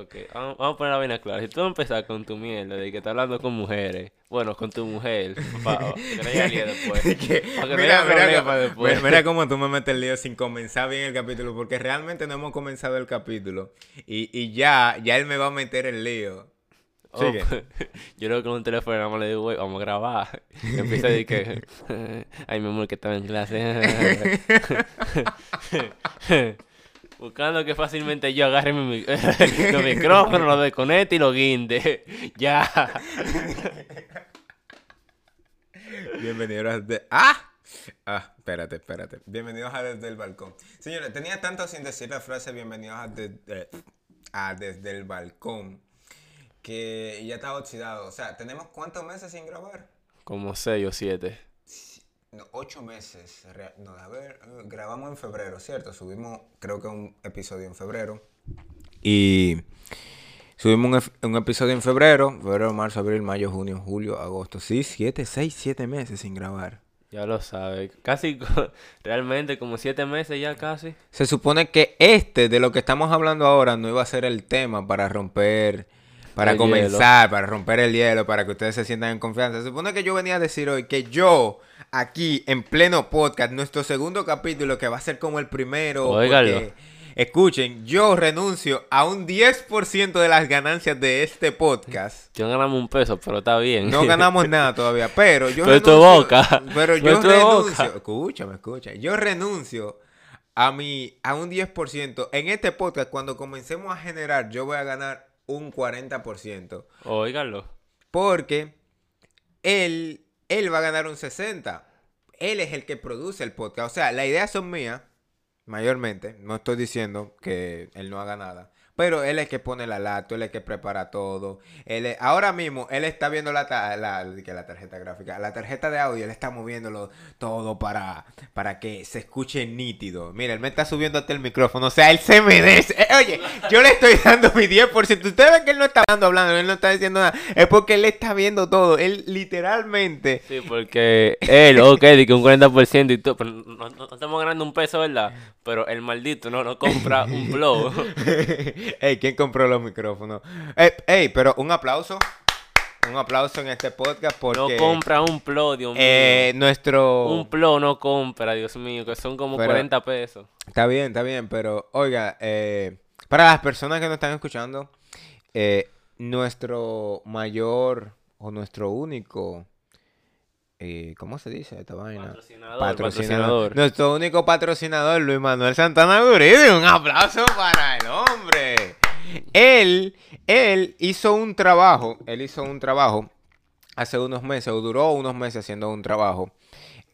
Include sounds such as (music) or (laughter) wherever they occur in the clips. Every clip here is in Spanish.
Ok, vamos, vamos a poner la vaina clara. Si tú empezar con tu mierda de que estás hablando con mujeres, bueno, con tu mujer, (laughs) para que no haya lío después. No mira, mira, después. mira- cómo tú me metes el lío sin comenzar bien el capítulo, porque realmente no hemos comenzado el capítulo. Y, y ya, ya él me va a meter el lío. Oh, Sigue. (laughs) yo creo que con un teléfono nada más le digo, güey, vamos a grabar. Y (laughs) empieza a decir que, ay, mi amor, que estaba en clase. Buscando que fácilmente yo agarre mi, (laughs) los micrófonos, lo desconecte y lo guinde. (laughs) ya. Bienvenidos a Desde... ¡Ah! Ah, espérate, espérate. Bienvenidos a Desde el Balcón. Señores, tenía tanto sin decir la frase bienvenidos a, de- eh, a Desde el Balcón que ya estaba oxidado. O sea, ¿tenemos cuántos meses sin grabar? Como seis o siete. No, ocho meses. No, a ver, eh, grabamos en febrero, ¿cierto? Subimos, creo que un episodio en febrero. Y subimos un, episodio en febrero. Febrero, marzo, abril, mayo, junio, julio, agosto. Sí, siete, seis, siete meses sin grabar. Ya lo sabes. Casi, (laughs) realmente, como siete meses ya casi. Se supone que este, de lo que estamos hablando ahora, no iba a ser el tema para romper, para El comenzar, para romper el hielo, para que ustedes se sientan en confianza. Se supone que yo venía a decir hoy que yo, aquí, en pleno podcast, nuestro segundo capítulo, que va a ser como el primero, porque, escuchen, yo renuncio a un 10% de las ganancias de este podcast. Yo ganamos un peso, pero está bien. No ganamos nada (laughs) todavía, pero yo Pero tu renuncio- boca. Pero yo tu renuncio. boca. Escúchame, escucha. Yo renuncio a mi a un 10%. En este podcast cuando comencemos a generar, yo voy a ganar un 40%, Óigalo. porque él él va a ganar un 60. Él es el que produce el podcast. O sea, las ideas son mías mayormente. No estoy diciendo que él no haga nada. Pero él es el que pone la lata, él es el que prepara todo. Él es- ahora mismo él está viendo la, ta- la, que la tarjeta gráfica, la tarjeta de audio, él está moviéndolo todo para, para que se escuche nítido. Mira, él me está subiendo hasta el micrófono, o sea, él se merece. Eh, oye, yo le estoy dando mi 10%. Ustedes ven que él no está hablando, hablando, él no está diciendo nada. Es porque él está viendo todo. Él literalmente Sí, porque él, ok, de que un 40% y todo, pero no, no- no estamos ganando un peso, ¿verdad? Pero el maldito no nos compra un blow. (laughs) Ey, ¿quién compró los micrófonos? Ey, ey, pero un aplauso. Un aplauso en este podcast No porque compra un plo, Dios mío. eh, nuestro... Un plo no compra, Dios mío, que son como Pero- 40 pesos. Está bien, está bien, pero oiga, eh, para las personas que nos están escuchando, eh, nuestro mayor o nuestro único... eh, ¿Cómo se dice esta vaina? Patrocinador, Patrocinador. patrocinador. Nuestro único patrocinador, Luis Manuel Santana Guridi. Un aplauso para el hombre. Él, él hizo un trabajo, él hizo un trabajo hace unos meses, o duró unos meses haciendo un trabajo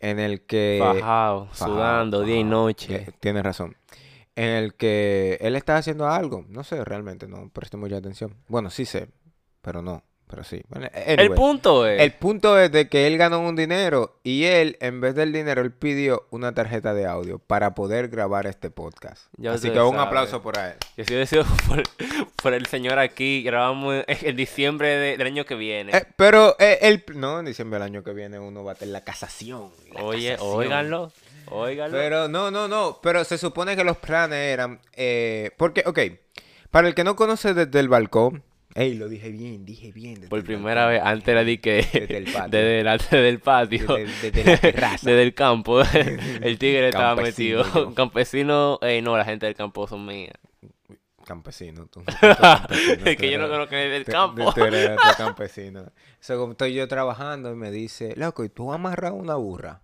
en el que... Fajado, Fajado, sudando día y noche. Eh, Tienes razón. En el que él está haciendo algo. No sé realmente, no presté mucha atención. Bueno, sí sé, pero no. Pero sí. Bueno, El punto es... El punto es de que él ganó un dinero y él, en vez del dinero, él pidió una tarjeta de audio para poder grabar este podcast. Ya Así que un aplauso por él. Si hubiese sido por, por el señor aquí, grabamos en, diciembre de- del año que viene. Eh, pero eh, él, no, en diciembre del año que viene uno va a tener la casación. la Oye, casación. óiganlo, óiganlo. Pero no, no, no. Pero se supone que los planes eran. eh, porque, ok. Para el que no conoce desde el balcón. Ey, lo dije bien, dije bien. desde Por primera vez, antes era de que... Desde el (laughs) patio. Desde, patio. Desde- desde la terraza. Desde el campo. (laughs) el tigre estaba metido. yo. Campesino... eh, no, la gente del campo son mías. Campesino, tú. Tú campesino, (laughs) Es tú que yo no eres- conozco del tú- campo. Tú eres campesino. So, como estoy yo trabajando y me dice, loco, ¿y tú amarras una burra?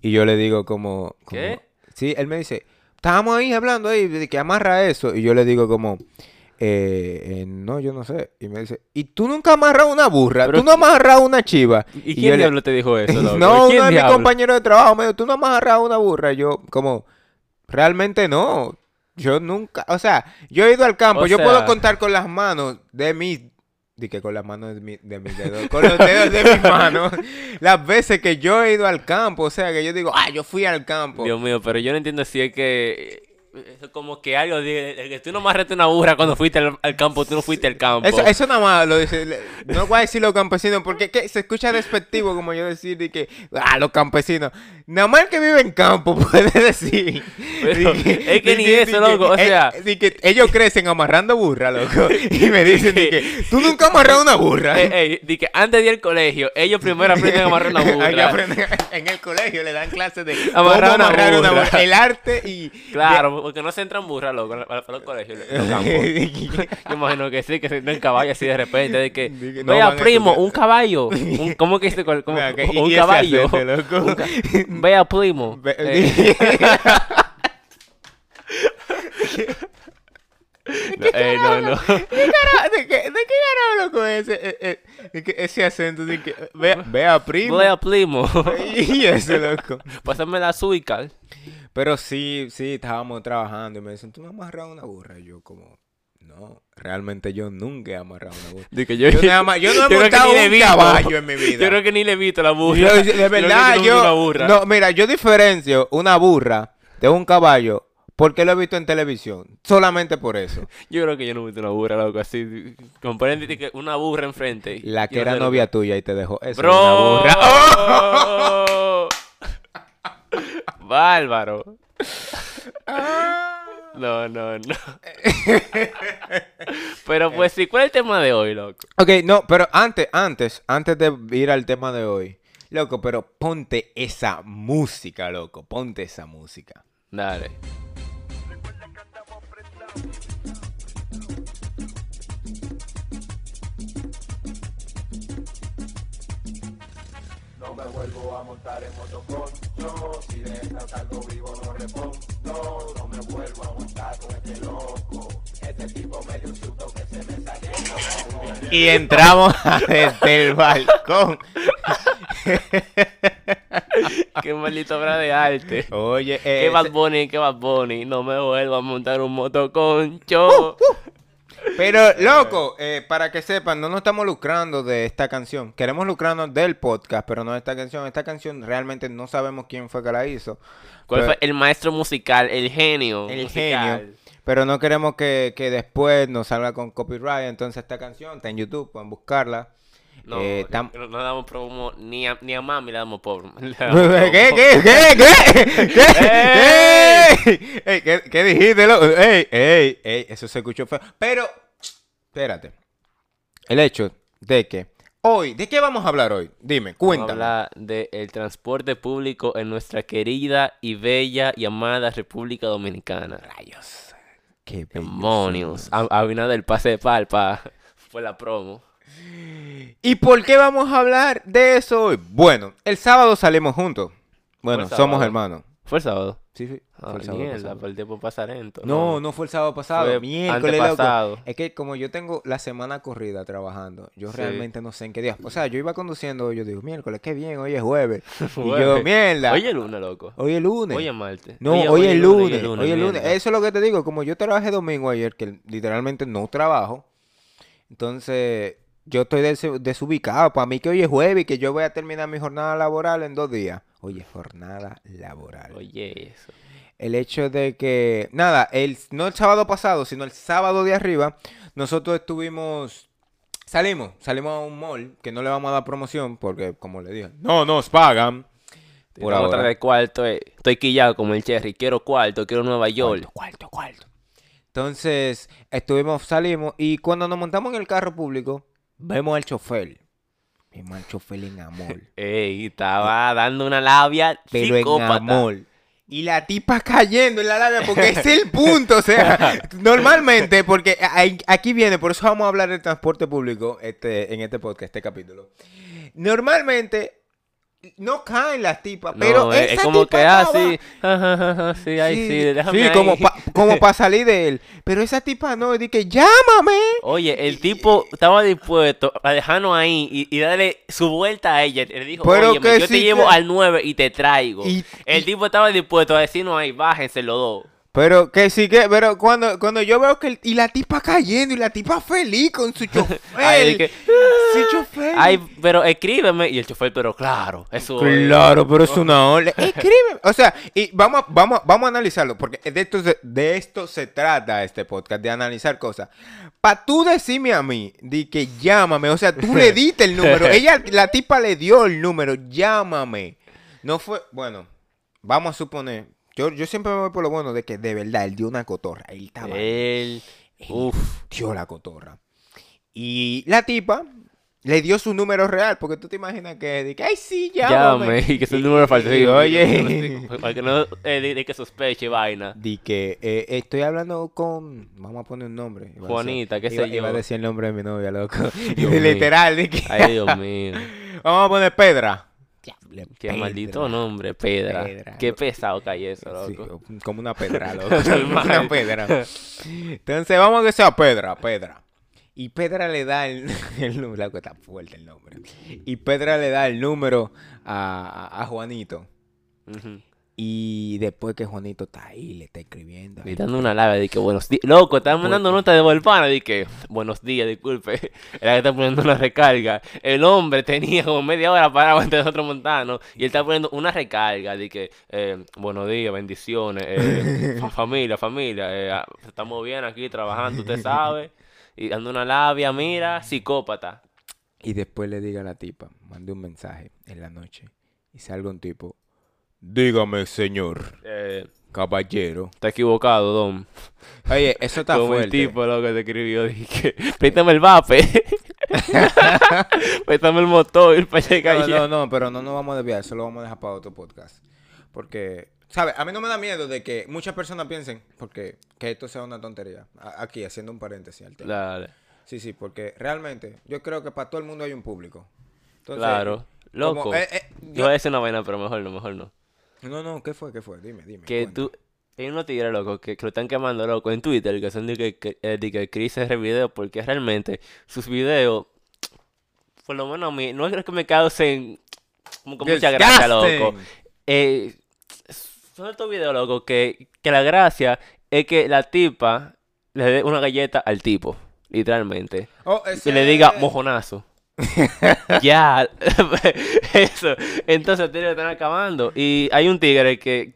Y yo le digo como... como- ¿Qué? Sí, él me dice, estábamos ahí hablando ahí de que amarra eso. Y yo le digo como... Eh, eh, no, yo no sé. Y me dice, ¿y tú nunca amarras una burra? ¿Tú no amarras una chiva? ¿Y yo quién le- diablo te dijo eso, (laughs) loco? No, ¿Quién uno de mis compañeros de trabajo me dijo, tú no amarras una burra. Y yo, como, realmente no. Yo nunca, o sea, yo he ido al campo, O yo sea- puedo contar con las manos de mis, di que con las manos de, mi- de mis dedos, con los dedos de mis manos, (laughs) las veces que yo he ido al campo, o sea, que yo digo, ah, yo fui al campo. Dios mío, pero yo no entiendo si es que Eso es como que algo de, de que tú no amarraste una burra cuando fuiste al, al campo, tú no fuiste al campo. Eso, eso nada más lo dice. le- No voy a decir los campesinos porque ¿qué? se escucha despectivo como yo decir de que, ah, los campesinos. Nada más el que vive en campo (laughs) puede decir. Pero es que ni eso, loco, o eh, sea- di que ellos crecen amarrando burra, loco. Y me dicen de que tú nunca amarras una burra. Ey, di que antes de ir al colegio, ellos primero aprenden a amarrar una que burra. aprender- en el colegio le dan clases de Amarrar cómo una amarrar una burra. burra. El arte y. Claro, porque no se entran burras, loco, para, para los colegios, en los campos. (laughs) Yo imagino que sí, que se entran caballos así de repente, de que, (laughs) no vea primo, estudiar". un caballo, un, (laughs) ¿cómo que dice? Mira, que- un caballo, acento, loco. Un ca- vea primo. Ve- Eh, no, ey, no, no. ¿De qué de qué, de qué loco, ese, eh, eh, de ese acento? De que, eh, vea, vea, primo. Vea primo. (laughs) Y eso, loco. Pásame la azúcar. Pero sí, sí, estábamos trabajando y me dicen, ¿tú no has amarrado una burra? Y yo como, no, realmente yo nunca he amarrado una burra. Di que yo, Yo, nada más- yo no (laughs) he que montado un visto. caballo en mi (laughs) vida. Yo creo que ni le he visto la burra. Yo- Yo de verdad, yo... burra. No, mira, yo diferencio una burra de un caballo porque lo he visto en televisión. Solamente por eso. (laughs) Yo creo que yo no he visto una burra, loco, así. Comprende que una burra enfrente. La que no era novia tuya y te dejó. Eso Bro. una burra. ¡Oh! (laughs) Bárbaro. (laughs) No, no, no. Pero pues sí, ¿cuál es el tema de hoy, loco? Ok, no, pero antes, antes, antes de ir al tema de hoy, loco, pero ponte esa música, loco, ponte esa música. Dale. No me vuelvo a montar en motoconcho, si de esta salgo vivo no respondo, no me vuelvo a montar con este loco, este tipo me dio un susto que se me salió. Y entramos (laughs) desde el balcón. (laughs) Qué maldita obra de arte. Oye, eh, Qué Bad Bunny, qué Bad Bunny. No me vuelvo a montar un motoconcho. pero loco, eh, para que sepan, no nos estamos lucrando de esta canción. Queremos lucrarnos del podcast, pero no de esta canción. Esta canción realmente no sabemos quién fue que la hizo. ¿Cuál Pero- fue el maestro musical, el genio? El musical? genio. Pero no queremos que, que después nos salga con copyright. Entonces esta canción está en YouTube, pueden buscarla. No, Eh, no, no damos promo ni a, ni a mami le damos promo. (laughs) ¿Qué, qué, qué, qué? ¿Qué? (laughs) (laughs) ¿qué, qué dijiste? lo- Ey, ey, ey, eso se escuchó feo. Pero, espérate. El hecho de que hoy, ¿de qué vamos a hablar hoy? Dime, Vamos a cuéntame. hablar del transporte público en nuestra querida y bella y amada República Dominicana. Rayos. Qué Demonios. A, a del pase de palpa (laughs) fue la promo. ¿Y por qué vamos a hablar de eso hoy? Bueno, el sábado salimos juntos. Bueno, somos hermanos. ¿Fue el sábado? Sí, sí. Ah, fue el sábado mierda, pasado. pero el tiempo pasa lento. No, no fue el sábado pasado. Fue Miércoles, antepasado. Es que como yo tengo la semana corrida trabajando, yo Sí. realmente no sé en qué día. O sea, yo iba conduciendo, yo digo, miércoles, qué bien, hoy es jueves. (laughs) y yo, mierda. Hoy es lunes, loco. Hoy es lunes. Hoy es martes. no, hoy, es lunes. hoy Hoy es lunes. Eso es lo que te digo. Como yo trabajé domingo ayer, que literalmente no trabajo. Entonces, yo estoy des- desubicado. Para mí que hoy es jueves y que yo voy a terminar mi jornada laboral en dos días. Hoy es jornada laboral. Oye, eso. El hecho de que, nada, el, no el sábado pasado, sino el sábado de arriba, nosotros estuvimos, salimos, salimos a un mall, que no le vamos a dar promoción, porque como le dije, no nos pagan. Por ahora. traer cuarto. eh. Estoy quillado como el Cherry. Quiero cuarto, quiero Nueva York. Cuarto, cuarto, cuarto. Entonces, estuvimos, salimos, y cuando nos montamos en el carro público, vemos al chofer. Vimos al chofer en amor. (laughs) Ey, estaba dando una labia pero en psicópata. amor. Y la tipa (laughs) cayendo en la labia, porque es el punto. O sea, (laughs) normalmente, porque aquí viene, por eso vamos a hablar del transporte público este, en este podcast, este capítulo. Normalmente no caen las tipas, No, pero es, esa es como tipa que, ah, estaba- sí, (laughs) ja, sí, sí, déjame sí, ahí. como (laughs) para como salir de él. Pero esa tipa no, que llámame. Oye, el tipo estaba dispuesto a dejarnos ahí y, y darle su vuelta a ella. Le dijo, Pero oye, que yo sí te llevo que- al 9 y te traigo. Y- el y- tipo estaba dispuesto a decirnos ahí, bájense los dos. Pero que sí que, pero cuando, cuando yo veo que el- y la tipa cayendo y la tipa feliz con su (laughs) chofer. Ay, de que, su chofer. Ay, pero escríbeme. Y el chofer, pero claro, eso es. Claro, pero es una ola. Escribe. O sea, y vamos, vamos, vamos a analizarlo, porque de esto, se, de esto se trata este podcast, de analizar cosas. Para tú decirme a mí, de que llámame, o sea, tú le (laughs) diste el número, ella, la tipa le dio el número, llámame. No fue, bueno, vamos a suponer, yo, yo siempre me voy por lo bueno de que de verdad él dio una cotorra, él estaba, Él. Uf. dio la cotorra. Y la tipa le dio su número real, porque tú te imaginas que, de que ay, sí, llámame. Llame. (laughs) Y que es un número falso. Y, oye. (laughs) Para que no eh, di que sospeche vaina. Di que eh, estoy hablando con. Vamos a poner un nombre. Juanita, qué sé Iba a yo. decir el nombre de mi novia, loco. (laughs) Literal, de que. Ay, Dios mío. Vamos a poner Pedra. Qué Pedra. maldito nombre, Pedra. Pedra. Qué pesado cae eso, Sí, loco. como una pedra, (laughs) loco. Una pedra. Entonces, vamos a que sea Pedra, Pedra. Y Pedra le da el, (laughs) el número. Loco, está fuerte el nombre. Y Pedra le da el número a, a- a Juanito. Ujú. Y después que Juanito está ahí, le está escribiendo. Y dando una lave de que buenos días. Loco, estaba mandando nota de Volpana de que buenos días, disculpe. (laughs) Era que está poniendo una recarga. El hombre tenía como media hora parado entre nosotros montanos. Y él está poniendo una recarga de que eh, buenos días, bendiciones, eh, (laughs) fa- familia, familia. eh, ah, estamos bien aquí trabajando, usted sabe. Y dando una labia, mira, psicópata. Y después le diga a la tipa, mande un mensaje en la noche. Y salga un tipo. Dígame, señor, Eh, caballero. está equivocado, Don. Oye, eso está (laughs) Como el fuerte. tipo loco te escribió, dije, préstame el vape. (laughs) préstame el motor para llegar No, allá. no, no, pero no nos vamos a desviar, eso lo vamos a dejar para otro podcast. Porque, ¿sabes? A mí no me da miedo de que muchas personas piensen, porque que esto sea una tontería. A- Aquí, haciendo un paréntesis al tema. Dale, Sí, sí, porque realmente yo creo que para todo el mundo hay un público. Entonces, claro. como- Loco. eh, eh, Yo yo- voy a decir una vaina, pero mejor no, mejor no. No, no, ¿qué fue? ¿Qué fue? Dime, dime. Que cuenta. tú... Hay unos tigres, loco, que, que lo están quemando, loco, en Twitter, que son de que, que, eh, de que Chris hace videos, porque realmente sus videos, por lo menos a mí, no es que me causen como con mucha gracia, loco. Eh, son estos videos, loco, que, que la gracia es que la tipa le dé una galleta al tipo, literalmente. Oh, Y le diga mojonazo. (laughs) ya, (laughs) eso. Entonces los tigres están acabando. Y hay un tigre que,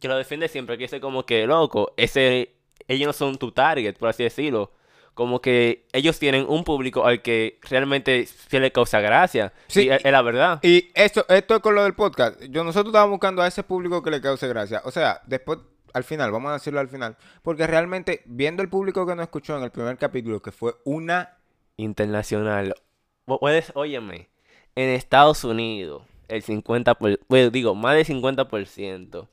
que lo defiende siempre, que dice como que, loco, ese, ellos no son tu target, por así decirlo. Como que ellos tienen un público al que realmente se le causa gracia. Sí, Sí, es, es la verdad. Y esto, esto es con lo del podcast. Yo, nosotros estábamos buscando a ese público que le cause gracia. O sea, después, al final, vamos a decirlo al final. Porque realmente, viendo el público que nos escuchó en el primer capítulo, que fue una. Internacional. Pu- Puedes, óyeme, en Estados Unidos, el 50%, por, bueno, digo, más del 50%,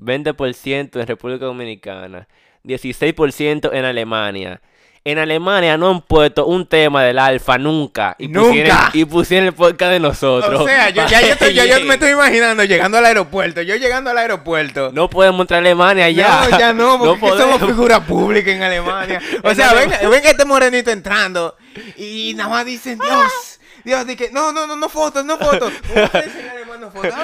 20% en República Dominicana, 16% en Alemania. En Alemania no han puesto un tema del alfa nunca. Y Pusieron, ¡Nunca! y pusieron el podcast de nosotros. O sea, yo, ya yo, estoy- ya yo me estoy imaginando llegando al aeropuerto. Yo llegando al aeropuerto. No podemos entrar a Alemania ya. No, ya no, (laughs) porque No somos figura pública en (laughs) Alemania. O sea, ven, Alemania. ven este morenito entrando y nada más dicen, Dios, Dios, di que, no, no, no, no fotos, no fotos. (laughs) ¿Cómo se dice en alemán no fotos?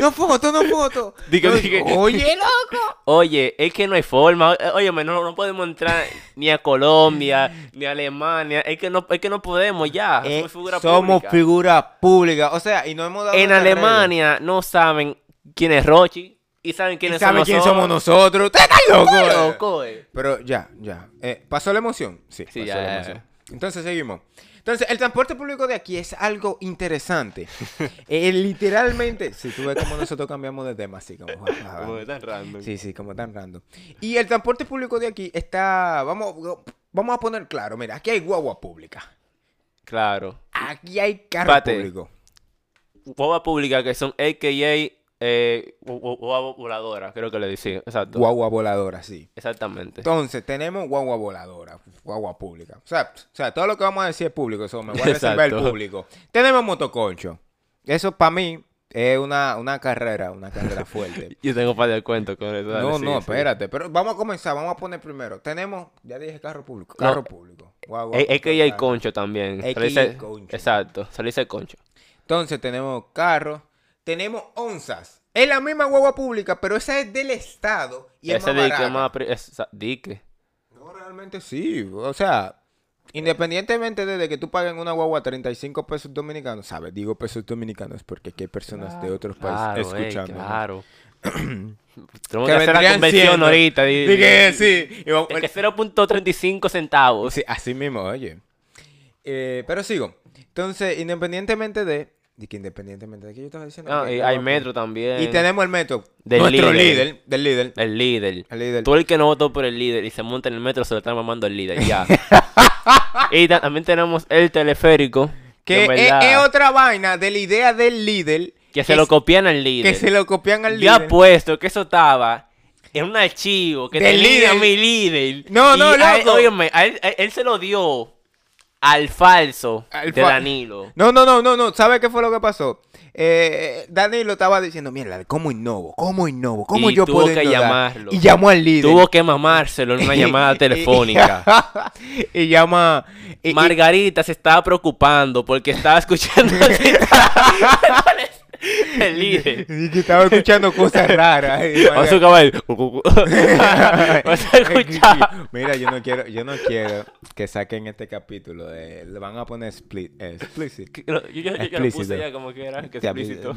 No fotos, no fotos. Digo, que- Oye, (laughs) loco. Oye, es que no hay forma. Óyeme, no, no podemos entrar ni a Colombia, ni a Alemania. Es que no, es que no podemos ya. Eh, Somos figura somos pública. figura pública. O sea, y no hemos dado En. Alemania no saben quién es Rochi y saben ¿Y quiénes saben somos quién somos nosotros? Eh? loco, eh. Pero ya, ya. Eh, ¿Pasó la emoción? Sí, Sí, pasó ya, la emoción. Entonces seguimos. Entonces, el transporte público de aquí es algo interesante. (laughs) Eh, literalmente, si tú ves cómo nosotros cambiamos de tema, así como... (laughs) Como tan random. Sí, sí, como tan random. Y el transporte público de aquí está... Vamos, vamos a poner claro, mira, aquí hay guagua pública. Claro. Aquí hay carro Espérate. público. Guagua pública que son AKA eh, gu- gu- guagua voladora, creo que le decía. Exacto. Guagua voladora, sí. Exactamente. Entonces, tenemos guagua voladora, guagua pública. O sea, o sea, todo lo que vamos a decir es público, eso me voy a reservar el público. Tenemos motoconcho. Eso para mí es una, una carrera, una carrera (laughs) fuerte. Yo tengo par de cuentos con eso. dale, no, sí, no, sí. espérate. Pero vamos a comenzar, vamos a poner primero. Tenemos, ya dije carro público, No, carro público. Guagua, A- AKA carro. concho también. AKA le dice- concho. Exacto, se le dice concho. Entonces tenemos carros, tenemos onzas. Es la misma guagua pública, pero esa es del Estado y es Ese más dique barata. es más... pri- es- dique. No, realmente sí. O sea, independientemente de que tú pagues una guagua 35 pesos dominicanos, ¿sabes? Digo pesos dominicanos porque aquí hay personas de otros países Claro, escuchando. claro. (clears throat) Tenemos Que que hacer la siendo- ahorita. di- Di que sí. y vamos- que 0.35 centavos. Sí, así mismo, oye. Eh, pero sigo. Entonces, independientemente de. Di que independientemente de que yo estaba diciendo. No, que y hay metro también. Y tenemos el metro. Del nuestro líder. líder. Del líder. El líder. El líder. Tú el que no votó por el líder y se monta en el metro se lo está mamando el líder, ya. (laughs) y ta- también tenemos el teleférico. Que es, es otra vaina de la idea del líder. que se lo es- copian al líder. Que se lo copian al Yo líder. apuesto que eso estaba en un archivo que Del tenía líder. mi líder. No, no, y a él- loco. óyeme, a él, a él se lo dio al falso Al de fa- Danilo. No, no, no, no, no. ¿Sabe qué fue lo que pasó? Eh, Danilo estaba diciendo, mierda, ¿cómo innovo? ¿Cómo innovo? ¿Cómo Y yo tuvo puedo que innovar?" llamarlo. Y llamó al líder. Tuvo que mamárselo en una (laughs) llamada telefónica. (laughs) y llama... y- y- Margarita se estaba preocupando porque estaba escuchando (laughs) el líder. y que estaba escuchando cosas (laughs) raras. Vamos (laughs) (laughs) a escuchar. Mira, yo no quiero, yo no quiero que saquen este capítulo. De, le van a poner split, eh, explicit. Yo, yo, yo, yo lo puse ya como que era que explícito.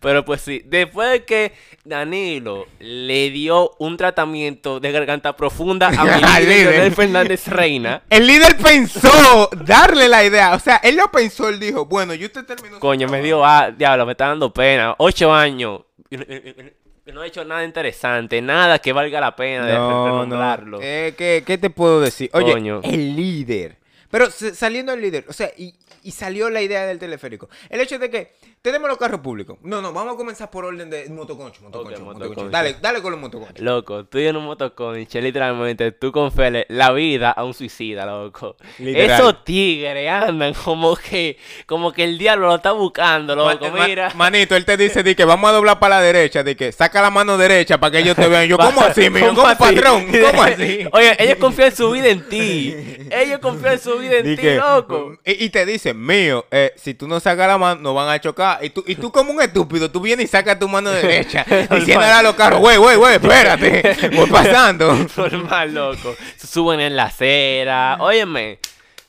Pero pues sí, después de que Danilo le dio un tratamiento de garganta profunda a (laughs) mi líder, líder. Fernández Reina, El líder pensó darle la idea. O sea, él lo pensó, él dijo, bueno, yo te termino. coño, me trabajo". dio, ah, diablo, me está dando pena. Ocho años. no- he hecho nada interesante, nada que valga la pena de No, renombrarlo. no. Eh, ¿qué, qué te puedo decir? Oye, Coño. el líder. Pero saliendo el líder, o sea, y, y salió la idea del teleférico. El hecho de que tenemos los carros públicos. No, no, vamos a comenzar por orden de motoconcho, motoconcho, motoconcho. motoconcho. Dale, dale con los motoconchos. Loco, tú en un motoconche, literalmente, tú conferes la vida a un suicida, loco. Literal. Esos tigres andan como que, como que el diablo lo está buscando, loco, Ma- ma- mira. manito, él te dice de que vamos a doblar para la derecha, de que saca la mano derecha para que ellos te vean. Yo, (laughs) ¿cómo así, mijo? ¿Cómo, así? patrón? ¿Cómo (laughs) así? Oye, ellos confían su vida en ti. (laughs) Ellos confían su vida en Di ti, loco. Y, y te dicen, mío, eh, si tú no sacas la mano, nos van a chocar. Y tú, y tú como un estúpido, tú vienes y sacas tu mano derecha, (laughs) diciéndole a los carros, güey, güey, güey, espérate, (laughs) voy pasando. Normal, loco. Se suben en la acera. Óyeme.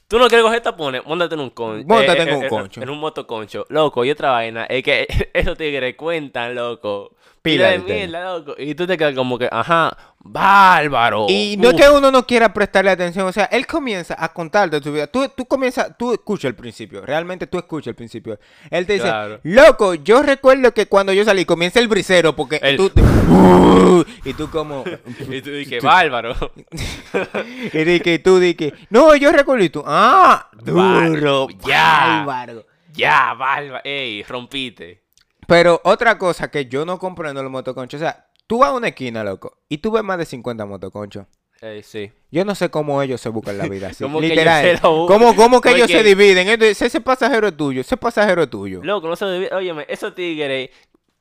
Tú no quieres coger tapones, móntate en un concho. Móntate en un concho. En un motoconcho. Loco, y otra vaina es que (laughs) esos tigres cuentan, loco. Pila Pila de de tema. mierda, loco. Y tú te quedas como que, ajá, bárbaro. Y no es Uf. que uno no quiera prestarle atención, o sea, él comienza a contarte tu vida. Tú, tú comienzas, tú escuchas el principio, realmente tú escuchas el principio. Él te dice, Claro. loco, yo recuerdo que cuando yo salí comienza el brisero porque El- tú... Uh, y tú como... (laughs) Y tú dices, bárbaro. (laughs) y di que tú di que, no, yo recuerdo y tú, ah, duro, Bárbaro, ya. bárbaro. ya, bárbaro. Ey, rompiste. Pero otra cosa que yo no comprendo en los motoconchos, o sea, tú vas a una esquina, loco, y tú ves más de 50 motoconchos. Ey, sí. Yo no sé cómo ellos se buscan la vida (laughs) así. ¿Cómo que literal. buscan? ¿Cómo, cómo que ellos se dividen? Entonces, ese pasajero es tuyo, ese pasajero es tuyo. Loco, no se debe. Óyeme, esos tigres.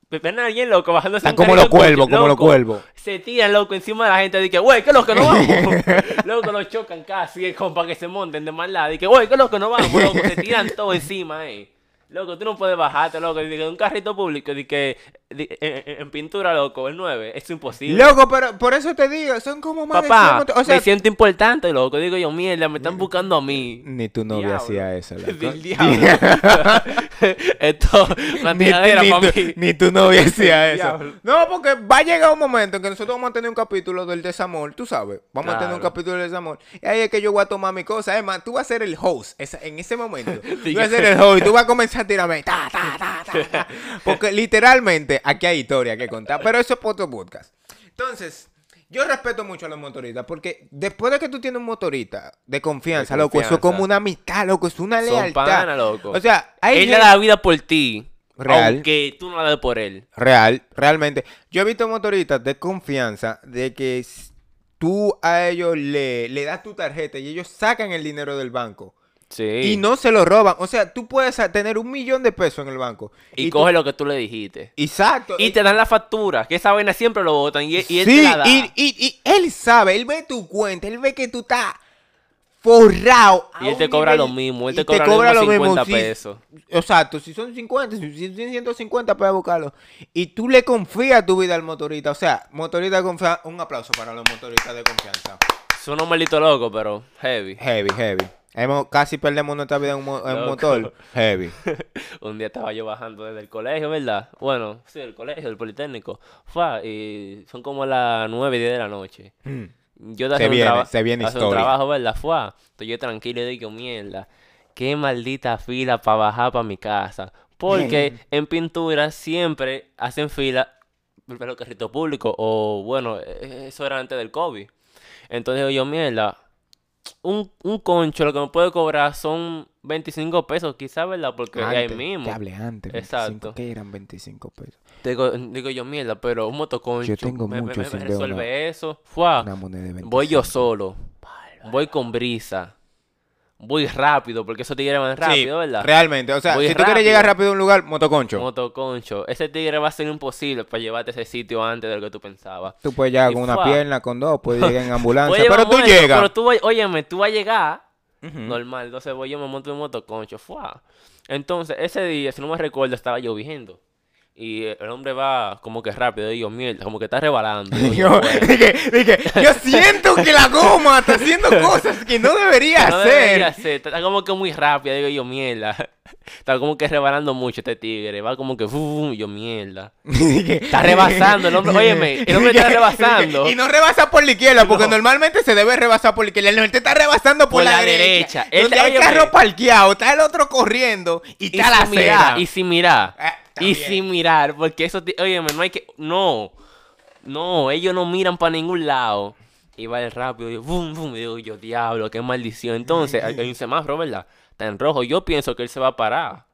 Ven a alguien loco bajándose Están como los cuervos, como los cuervos. Se tiran, loco, encima de la gente. Dice, güey, ¿qué es lo que no vamos? (laughs) loco, los chocan casi, es como para que se monten de mal lado. Dice, güey, ¿qué es lo que no vamos? Loco, se tiran todo encima, eh. Loco, tú no puedes bajarte, loco. Dice, un carrito público, dice que en, pintura, loco, el 9, es imposible. Loco, pero por eso te digo, son como más de 100 Papá, O sea, me siento importante, loco. Digo yo, mierda, me están buscando a mí. ni tu novia hacía eso, (laughs) loco. Del diablo. (laughs) (laughs) Esto, Ni, ni para tu, mí. ni tu novia hacía eso. No, porque va a llegar un momento en que nosotros vamos a tener un capítulo del desamor, tú sabes. Vamos a tener un capítulo del desamor. Y ahí es que yo voy a tomar mi cosa. Es más, tú vas a ser el host esa- en ese momento. tú vas a ser el host y tú vas a comenzar a tirarme. Ta, ta, (laughs) ta, ta, ta. Porque literalmente aquí hay historia que contar. Pero eso es por otro podcast. Entonces. Yo respeto mucho a los motoristas porque después de que tú tienes un motorista de confianza, De loco, eso es como una amistad, loco, es una Son lealtad. pana, loco. O sea, hay Él gente- da la vida por ti. Real. Aunque tú no la des por él. Real, realmente. Yo he visto motoristas de confianza de que tú a ellos le, le das tu tarjeta y ellos sacan el dinero del banco Sí. y no se lo roban. O sea, tú puedes tener un millón de pesos en el banco. Y, coge lo que tú le dijiste. Exacto. Y te dan la factura. Que esa vaina siempre lo botan. Y, y él sí, te la da. y, él sabe, él ve tu cuenta, él ve que tú estás forrado. Y él te un cobra nivel- lo mismo, él te cobra, lo mismo 50 sí. pesos. Exacto, si son 50, si si son 150 para buscarlo. Exacto, si son 50, si son 150 para buscarlo. Y tú le confías tu vida al motorista. O sea, motorista de confianza. Un aplauso para los motoristas de confianza. Son unos malditos locos, pero heavy. Heavy, heavy. Hemos, casi perdemos nuestra vida en un, en motor. Heavy. (laughs) Un día estaba yo bajando desde el colegio, ¿verdad? Bueno, sí, el colegio, el Politécnico. Fue, y son como las 9, 10 de la noche. Mm. Yo te Se viene, se viene un trabajo, ¿verdad? Fue. Estoy yo tranquilo y digo, mierda. Qué maldita fila para bajar para mi casa. Porque en pintura siempre hacen fila para los carritos públicos. O bueno, eh, eso era antes del COVID. Entonces digo yo, mierda. Un, un concho lo que me puede cobrar son 25 pesos, quizás, ¿verdad? Porque es ahí Antes, mismo. Te hablé antes. Exacto. 25, ¿Qué eran 25 pesos? Digo, digo yo, mierda, pero un motoconcho. Yo tengo me, me- mucho me ver resuelve una- eso. Fua. Una moneda de 25. Voy yo solo. Voy con brisa. Voy rápido, porque esos tigres van rápido, sí, ¿verdad? Realmente. O sea, Voy si tú quieres llegar rápido. rápido a un lugar, motoconcho. Motoconcho. Ese tigre va a ser imposible para llevarte a ese sitio antes de lo que tú pensabas. Tú puedes llegar Y con una pierna, con dos, puedes llegar en (laughs) ambulancia. Pero tú muerto, llegas. Pero tú, vas- óyeme, tú vas a llegar normal. Entonces voy yo me monto en motoconcho. Fua. Entonces, ese día, si no me recuerdo, estaba lloviendo. Y el hombre va como que rápido. Y yo, mierda, como que está rebalando. Digo (laughs) yo, (laughs) dije, dije, yo siento que la goma está haciendo (laughs) cosas que no debería No hacer. debería ser, está como que muy rápida, digo yo, mierda. Está como que rebalando mucho este tigre, va como que, ¡fum! yo, mierda. Está rebasando el hombre, óyeme, el hombre está rebasando. Y no rebasa por la izquierda, porque No. normalmente se debe rebasar por la izquierda. Él te está rebasando por, Por la, la derecha. hay óyeme. carro parqueado, está el otro corriendo y Y está la acera. y sin mirar, Y sin mirar, porque eso, óyeme, no hay que, no, no, ellos no miran para ningún lado. Y va el rápido, y bum, bum, y digo yo, diablo, qué maldición. Entonces, hay un semáforo, ¿verdad? Está en rojo, yo pienso que él se va a parar.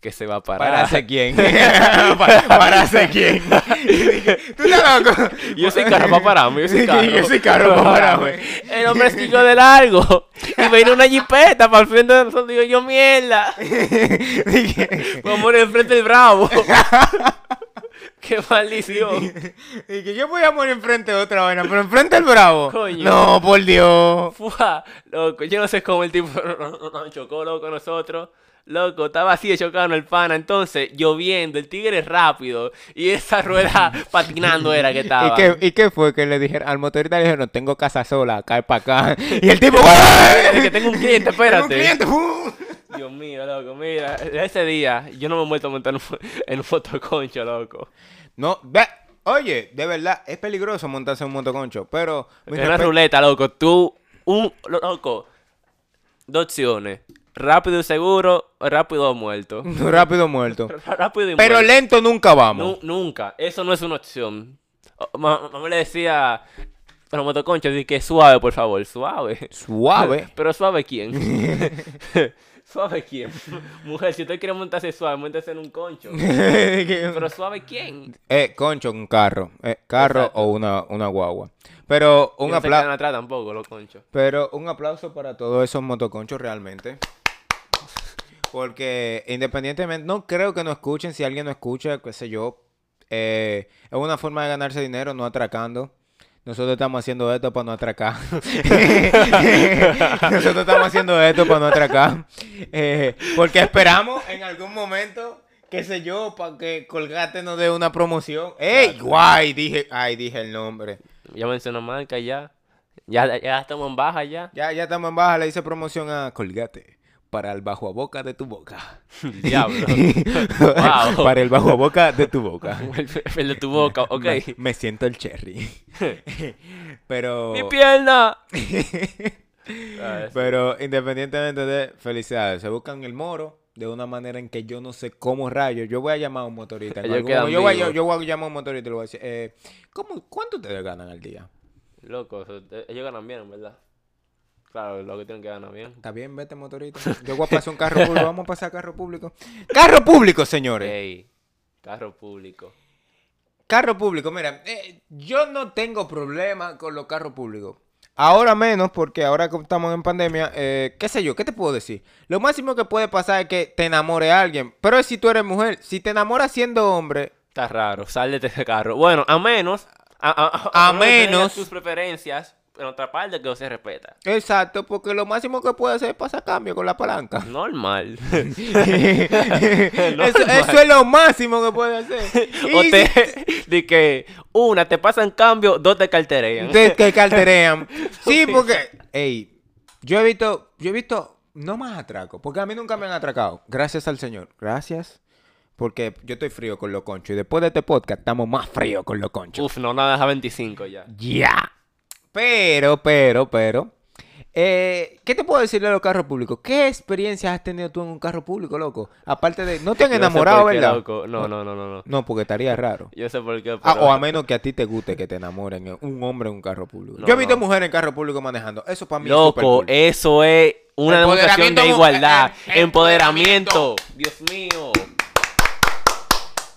Que se va a parar. (laughs) ¿Para hacer quién? ¿Para, para quién? ¿Tú estás loco? Yo soy carro para pararme, yo soy (laughs) carro. Yo soy carro (laughs) para pararme. El hombre siguió de largo. Y vino una jipeta para el frente de nosotros. Digo yo, mierda. Vamos a morir enfrente del bravo. Qué maldición. dije, yo voy a morir enfrente de otra vaina, pero enfrente del bravo. Coño. No, por Dios. Fua, loco. Yo no sé cómo el tipo nos chocó, loco, nosotros. Loco, estaba así de chocado el pana. Entonces, lloviendo, el tigre rápido. Y esa rueda (laughs) patinando era que ¿Y estaba. qué, ¿Y qué fue? Que le dijeron, al motorista le dijeron, tengo casa sola, cae para acá. Y el tipo, (laughs) Es que tengo un cliente, (laughs) Tengo espérate. un cliente. ¡uh! Dios mío, loco, mira, ese día yo no me he vuelto a montar en un, motoconcho, loco. No, ve, oye, de verdad, es peligroso montarse en un motoconcho, pero... Es una ruleta, loco, tú, un, lo- loco, dos opciones, rápido y seguro, rápido o muerto. (laughs) Rápido muerto. (laughs) Rápido y Pero muerto. lento nunca vamos. Nu- nunca, eso no es una opción. Mamá le decía a los motoconchos, di que suave, por favor, suave. Suave. (laughs) Pero suave quién? ¿Suave quién? Mujer, si usted quiere montarse suave, montese en un concho. Pero suave quién? eh, concho, un carro. Eh, carro Exacto. o una, una guagua. Pero un, no se apla- quedan atrás tampoco los conchos. pero un aplauso para todos esos motoconchos realmente. Porque independientemente, no creo que no escuchen. Si alguien no escucha, qué sé yo. eh, es una forma de ganarse dinero, no atracando. Nosotros estamos haciendo esto para no atracar. (laughs) Nosotros estamos haciendo esto para no atracar. Eh, porque esperamos en algún momento, qué sé yo, para que Colgate nos dé una promoción. ¡Ey! ¡Guay! Dije, ay, dije el nombre. Ya mencionó marca ya. Ya, ya estamos en baja ya. Ya, ya estamos en baja, le hice promoción a Colgate. Para el bajo a boca de tu boca. (laughs) Diablo. (laughs) Wow. Para el bajo a boca de tu boca. (laughs) El, el de tu boca, ok. Me, me siento el cherry. Pero. ¡Mi pierna! Pero independientemente de felicidades, se buscan el moro de una manera en que yo no sé cómo rayos. Yo voy a llamar a un motorista. yo, voy yo voy a llamar a un motorista y le voy a decir, eh, ¿cómo, ¿cuánto ustedes ganan al día? Loco, eh, ellos ganan bien, en verdad. Claro, lo que tienen que ganar bien. Está bien, vete motorista. Yo voy a pasar un carro público. (laughs) Vamos a pasar carro público. Carro público, señores. Ey, carro público. Carro público, mira, eh, yo no tengo problema con los carros públicos. Ahora menos, porque ahora que estamos en pandemia, eh, qué sé yo, ¿qué te puedo decir? Lo máximo que puede pasar es que te enamore a alguien. Pero es si tú eres mujer. Si te enamoras siendo hombre, Está raro, sal de ese carro. Bueno, a menos. A, a- menos- tus preferencias en otra parte que no se respeta. Exacto, porque lo máximo que puede hacer es pasar cambio con la palanca. Normal. (laughs) (laughs) eso, eso es lo máximo que puede hacer. (laughs) o Y te, de que una te pasan cambio, dos te carterean. De que carterean. Sí, porque, ey, yo he visto, yo he visto, no más atraco, porque a mí nunca me han atracado. Gracias al Señor. Gracias. Porque yo estoy frío con los conchos. Y después de este podcast estamos más fríos con los conchos. Uf, no, nada, deja 25 ya. Ya. Pero, pero, pero. eh, ¿Qué te puedo decir de los carros públicos? ¿Qué experiencias has tenido tú en un carro público, loco? Aparte de. No te han enamorado, qué, ¿verdad? loco. No, no, no, no, no. No, porque estaría raro. Yo sé por qué. Ah, o a menos que a ti te guste que te enamoren eh, un hombre en un carro público. No, Yo he visto no. mujeres en carro público manejando. Eso para mí es súper Loco, eso es una demostración de Empoderamiento, igualdad. eh, eh, Empoderamiento. Dios mío.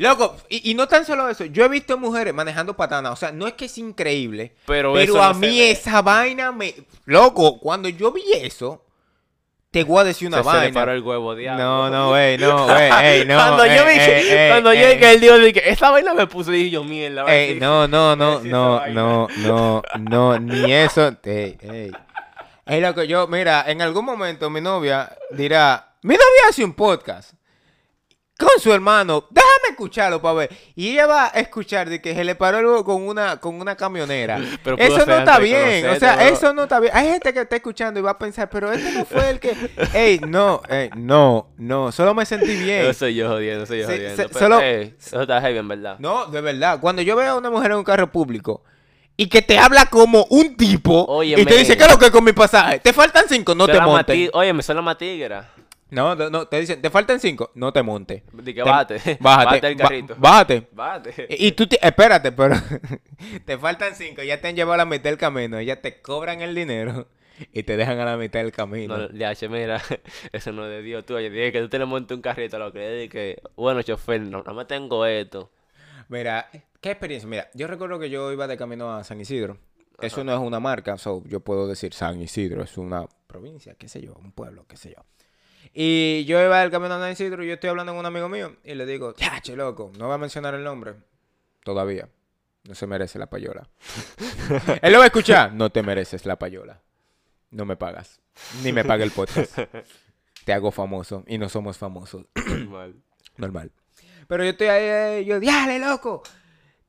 Loco, y, y no tan solo eso. Yo he visto mujeres manejando patanas. O sea, no es que es increíble. Pero, a no mí esa vaina me... Loco, cuando yo vi eso, te voy a decir una Se- se le vaina. paró el huevo, diablo. No, no, güey, no, güey, (laughs) ey, no. cuando yo ey, ey, cuando yo ey. él dijo, dije, esa vaina me puso dije yo, mierda. Ey, no, no, no, no, vaina. no, no, no, ni eso. Ey, ey. Es lo que yo, mira, en algún momento mi novia dirá, mi novia hace un podcast con su hermano, déjame escucharlo para ver. Y ella va a escuchar de que se le paró algo con una, con una camionera. (laughs) Pero eso no está bien, o sea, eso no está bien. Hay gente que está escuchando y va a pensar, pero este no fue el que... (laughs) Ey, no, ey, no, no, solo me sentí bien. Eso soy yo jodiendo, soy yo Sí, jodiendo. se- pero, solo- ey, eso está heavy, en verdad. No, de verdad. Cuando yo veo a una mujer en un carro público y que te habla como un tipo y te dice, ¿qué es lo que es con mi pasaje? Te faltan cinco, no Soy te montes. Oye, me suena la matigra. No, no, te dicen, te faltan cinco, no te montes. Di que Te- bájate. (laughs) Bájate. Bájate el carrito. bájate. Bájate. Y y tú, te- espérate, pero (laughs) te faltan cinco, ya te han llevado a la mitad del camino, ya te cobran el dinero y te dejan a la mitad del camino. No, ya, che, mira, (laughs) eso no es de Dios. Tú, oye, dije que tú te le montes un carrito, lo que le dije que, bueno, chofer, no, no me tengo esto. Mira, ¿qué experiencia? Mira, yo recuerdo que yo iba de camino a San Isidro. Eso no es una marca, so yo puedo decir San Isidro, es una provincia, qué sé yo, un pueblo, qué sé yo. Y yo iba del camino a San Isidro y yo estoy hablando con un amigo mío y le digo, ya, che, loco, no voy a mencionar el nombre. Todavía. No se merece la payola. (laughs) Él lo va a escuchar. No te mereces la payola. No me pagas. Ni me paga el podcast. Te hago famoso y no somos famosos. (clears throat) Mal. Normal. Pero yo estoy ahí, eh, yo, diale, loco.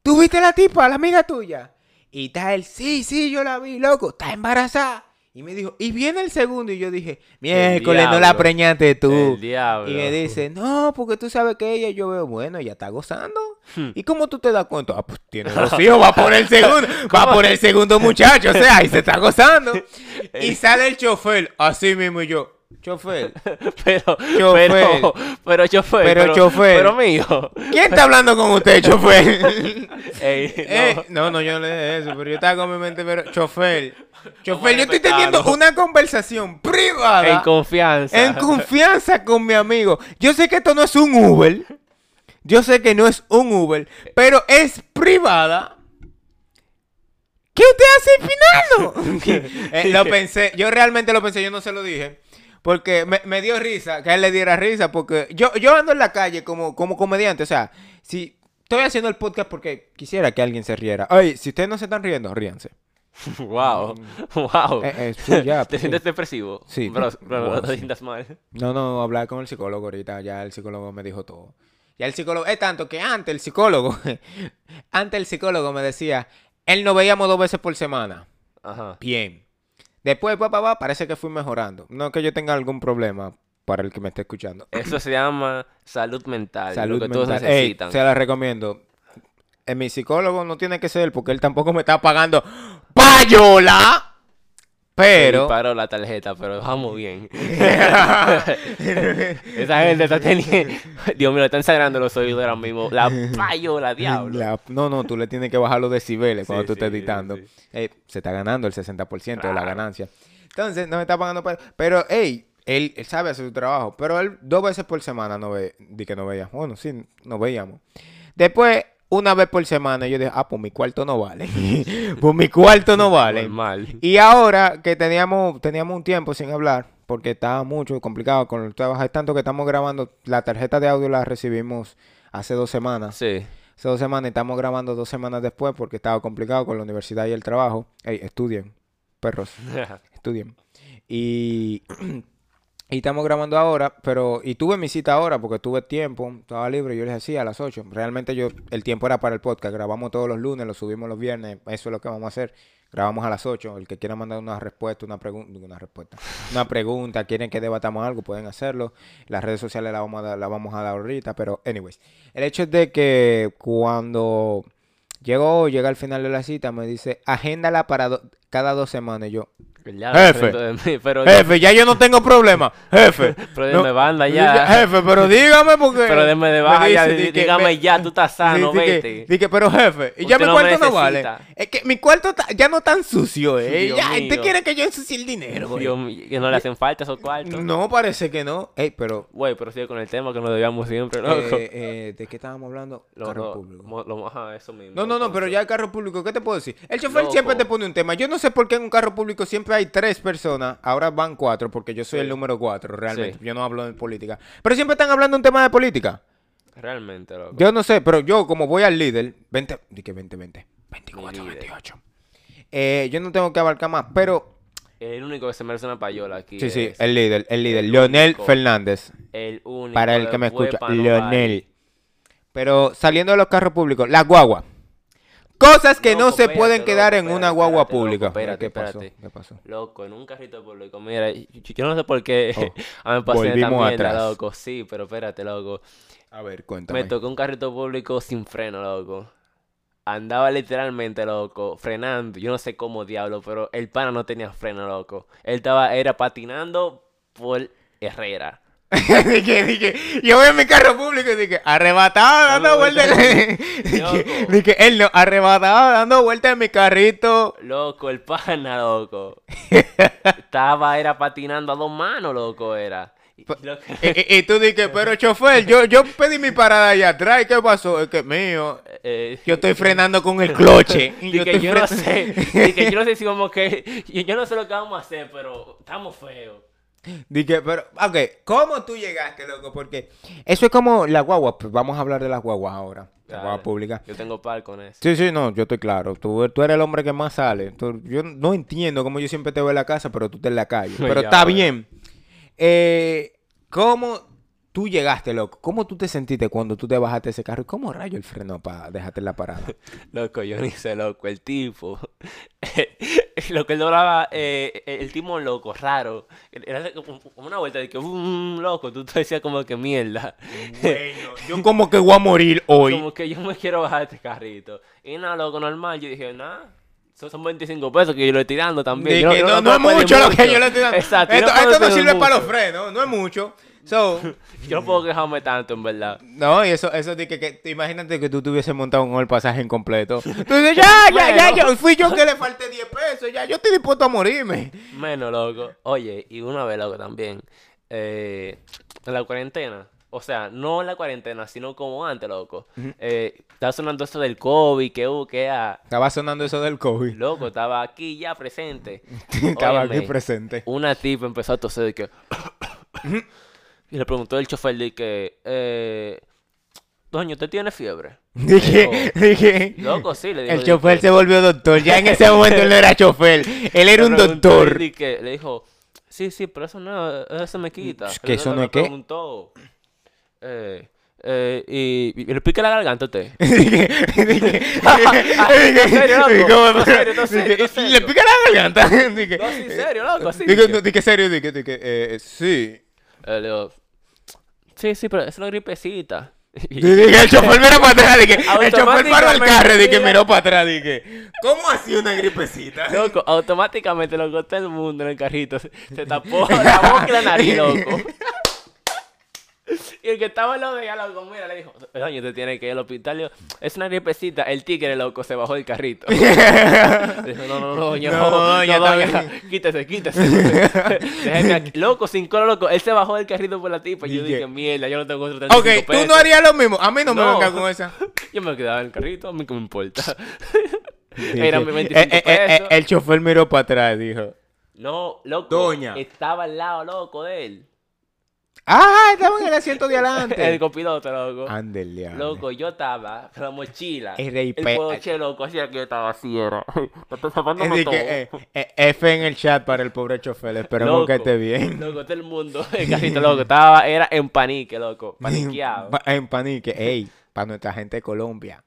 ¿Tú viste la tipa, la amiga tuya? Y está él, sí, sí, yo la vi, loco. Está embarazada. Y me dijo, y viene el segundo. Y yo dije, miércoles, no la preñaste tú. El diablo. Y me dice, no, porque tú sabes que ella, yo veo, bueno, ella está gozando. Hmm. ¿Y cómo tú te das cuenta? Ah, pues tiene (laughs) dos hijos, va por el segundo, va por el segundo muchacho, o sea, ahí se está gozando. (laughs) Y sale el chofer, así mismo y yo, chofer, (laughs) pero, Chofer. pero, pero, chofer. Pero, chofer. Pero mío. ¿quién está hablando con usted, chofer? (laughs) Ey, Eh, no. no, yo no le dije eso, pero yo estaba con mi mente, pero chofer, chofer, yo estoy teniendo una conversación privada. En confianza. En confianza con mi amigo. Yo sé que esto no es un Uber. Yo sé que no es un Uber, pero es privada. ¿Qué usted hace finando? (laughs) Eh, lo pensé, yo realmente lo pensé, yo no se lo dije. Porque me, me dio risa, que a él le diera risa, porque yo, yo ando en la calle como, como comediante, o sea, si estoy haciendo el podcast porque quisiera que alguien se riera. Oye, si ustedes no se están riendo, ríanse. (laughs) Wow. Wow. Eh, eh, sí, ya, (laughs) ¿Te pues, sientes depresivo? Sí. Bro, bro, no Wow, te sí. sientas mal. No, no, hablar con el psicólogo ahorita, ya el psicólogo me dijo todo. Ya el psicólogo, es tanto que antes el psicólogo, (laughs) antes el psicólogo me decía, él nos veíamos dos veces por semana. Ajá. Bien. Después, papá, va, parece que fui mejorando. No que yo tenga algún problema para el que me esté escuchando. Eso se llama salud mental. Salud lo que todos mental. Ey, necesitan. se la recomiendo. Eh, mi psicólogo no tiene que ser porque él tampoco me está pagando payola. Pero... Paró la tarjeta, pero vamos bien. (laughs) Esa gente está teniendo. Dios mío, le están sangrando los oídos ahora mismo. La diablo. La- no, no, tú le tienes que bajar los decibeles cuando Sí, tú estés sí, editando. sí. Eh, se está ganando el 60% de la Claro. ganancia. Entonces, no me está pagando. pa- Pero, hey, él, él sabe hacer su trabajo. Pero él dos veces por semana no ve, di que no veíamos. Bueno, sí, no veíamos. Después, una vez por semana, yo dije, ah, pues mi cuarto no vale. (laughs) pues mi cuarto no (laughs) vale. Normal. Y ahora que teníamos, teníamos un tiempo sin hablar, porque estaba mucho complicado con el trabajo, es tanto que estamos grabando, la tarjeta de audio la recibimos hace dos semanas. Sí. Hace dos semanas y estamos grabando dos semanas después porque estaba complicado con la universidad y el trabajo. Ey, estudien. perros. (laughs) Estudien. Y, (clears throat) y estamos grabando ahora, pero... Y tuve mi cita ahora porque tuve tiempo, estaba libre. Yo les decía a las 8. Realmente yo el tiempo era para el podcast. Grabamos todos los lunes, lo subimos los viernes. Eso es lo que vamos a hacer. Grabamos a las 8. El que quiera mandar una respuesta, una pregunta, una respuesta, una pregunta, quieren que debatamos algo, pueden hacerlo. Las redes sociales la vamos a dar, la vamos a dar ahorita, pero anyways. El hecho es de que cuando llegó, llega al final de la cita, me dice, agéndala para cada dos semanas. Y yo, Ya, Jefe. frente de mí, pero, jefe, ya yo no tengo problema, (laughs) jefe. pero no- deme banda ya. Jefe, pero (laughs) dígame porque... Pero deme de baja que dígame me- ya, tú estás sano, di que- vete. di que, pero jefe, y ya mi no cuarto no vale. Es que mi cuarto ta- ya no tan sucio, eh. Dios ya, ¿usted quiere que yo ensucie el dinero, güey? Dios mío, que no le hacen falta esos cuartos. No, parece que no. Ey, pero... Güey, pero sigue con el tema que nos debíamos siempre, loco. eh, (laughs) eh, ¿De qué estábamos hablando? Lo- carro lo- público. lo- ajá, eso mismo. No, no, no, pero ya el carro público, ¿qué te puedo decir? El chofer siempre te pone un tema. Yo no sé por qué en un carro público siempre hay tres personas, ahora van cuatro, porque yo soy Sí. el número cuatro, realmente. Sí. Yo no hablo de política. Pero siempre están hablando un tema de política. Realmente, loco. Yo no sé, pero yo como voy al líder, 20, di que 20, 20, 24, líder. 28. Eh, yo no tengo que abarcar más, pero El único que se merece una payola aquí. sí, sí, el líder, el líder, el Leonel único. Fernández. el único. Para el que me escucha, Leonel. Pero saliendo de los carros públicos, la guagua. Cosas que no se pueden quedar en una guagua espérate, loco, pública. espérate, ¿Qué pasó? espérate. ¿Qué pasó? Loco, en un carrito público. Mira, yo, yo no sé por qué Oh, (laughs) a mí me esta volvimos mierda, atrás. loco. Sí, pero espérate, loco. A ver, cuéntame. Me tocó un carrito público sin freno, loco. Andaba literalmente, loco, frenando. Yo no sé cómo diablo, pero el pana no tenía freno, loco. Él estaba, era patinando por Herrera. (laughs) dije, dije, yo voy en mi carro público y dije, arrebatado dando vueltas. (laughs) no, Dije, dije, él no, arrebatado dando vueltas en mi carrito. Loco, el pana, loco. (laughs) Estaba, era patinando a dos manos, loco, era. Y- y loco- Y, tú dije, pero chofer, yo, yo pedí mi parada allá atrás. ¿y ¿Qué pasó? Es que mío, eh, yo estoy frenando con el cloche. y Di que yo no sé, di que yo no sé si como que, yo, yo no sé lo que vamos a hacer, pero estamos feos. Dije, pero, ok, ¿cómo tú llegaste, loco? Porque eso es como la guagua. pues vamos a hablar de las guaguas ahora. La guagua pública. Yo tengo par con eso. Sí, sí, no, yo estoy claro. Tú, tú eres el hombre que más sale. Tú- yo no entiendo cómo yo siempre te veo en la casa, pero tú estás en la calle. (laughs) Pero Ya, está bien. Eh, ¿Cómo tú llegaste, loco? ¿Cómo tú te sentiste cuando tú te bajaste ese carro? ¿Y cómo rayo el freno para dejarte en la parada? (laughs) Loco, yo ni sé, loco, el tipo. (laughs) lo que él doblaba, eh, el timón loco, raro. Era como una vuelta de que, "Mm, loco, tú te decías como que mierda. bueno, (laughs) yo como que voy a morir hoy. Como que yo me quiero bajar de este carrito. Y nada, loco, normal. Yo dije, nada. Son, son 25 pesos que yo le estoy dando también. Yo que no, no es mucho lo que yo le estoy dando. Exacto. Esto, no sirve para los frenos, no es mucho. So, (laughs) Yo no puedo quejarme tanto, en verdad. no, y eso, eso de que, que imagínate que tú te hubieses montado en el pasaje incompleto. (laughs) Tú dices, ya, ya, ya, yo fui yo que le falté 10 pesos, ya, yo estoy dispuesto a morirme. Menos, loco. Oye, y una vez, loco, también. eh, en la cuarentena. O sea, no en la cuarentena, sino como antes, loco. eh, estaba sonando eso del COVID, que hubo, que a Estaba sonando eso del COVID. Loco, estaba aquí ya presente. (laughs) Estaba aquí presente. Una tipa empezó a toser de que... y le preguntó el chofer de que... Eh, Doña, ¿usted tiene fiebre? (laughs) Dije, dije. Loco, sí, le dijo. El chofer se volvió doctor. Ya en ese momento él no era chofer. Él era un doctor. que le dijo, sí, sí, pero eso no, eso me quita. Que eso no es qué. preguntó, eh, eh, y, y le pica la garganta a usted. (laughs) Dije, dije, (laughs) dije, ¿cómo? ¿En serio, en serio, Dije? Le pica la garganta. Dije, No, sí, serio, loco, así. dije, que- no, dije, serio, dije, dije, eh, sí. Eh, le digo, sí, sí, pero es una gripecita. (laughs) Y- Dije, el chofer miró para atrás, dije, el chofer paró el carro, dije, miró para atrás, dije, ¿cómo así una gripecita? (laughs) Loco, automáticamente lo todo el mundo en el carrito. Se, se tapó la boca y la nariz, (laughs) loco. Y el que estaba al lado de ella, loco, mira, le dijo, doña, usted tiene que ir al hospital. Digo, es una gripecita. El tigre, loco, se bajó del carrito. (laughs) Le dijo, no, no, no, doña, No, no, doña, no, doña, quítese, quítese. (laughs) Déjeme aquí. Loco, sin colo, loco. Él se bajó del carrito por la tipa. Y yo Dije- mierda, yo no tengo otro 35 Ok, tú pesos. no harías lo mismo. A mí no, me venga con (laughs) esa. Yo me quedaba en el carrito, a mí que me importa. Mis eh, 25 eh, eh, eh, pesos. el chofer miró para atrás, dijo. No, loco. Doña. Estaba al lado, loco, de él. Ah, estaba en el asiento de (laughs) El adelante. copiloto, loco. Ande el diablo. Loco, yo estaba con la mochila. El rey El coche, loco, era que yo estaba así, era. (laughs) Es decir, todo. que, eh, eh, F en el chat para el pobre chofer. Esperemos Loco, que esté bien. Loco, todo el mundo, el (laughs) carrito, loco, estaba, era en panique, loco, paniqueado. Pa- En panique. Ey, para nuestra gente de Colombia.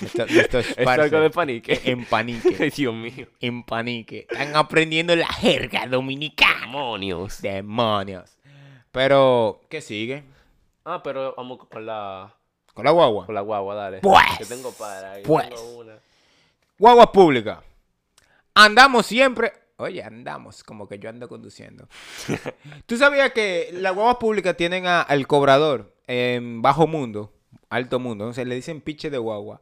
Esto, esto es algo de panique. En panique. Dios mío. En panique. Están aprendiendo la jerga dominicana. Demonios. Demonios. Pero, ¿qué sigue? Ah, pero vamos con la, Con la guagua. con la guagua, dale. Pues, Que tengo para ahí. pues. tengo una. Guagua pública. Andamos siempre. Oye, andamos, como que yo ando conduciendo. (laughs) ¿Tú sabías que las guaguas públicas tienen a- al cobrador en bajo mundo, alto mundo? Entonces le dicen piche de guagua.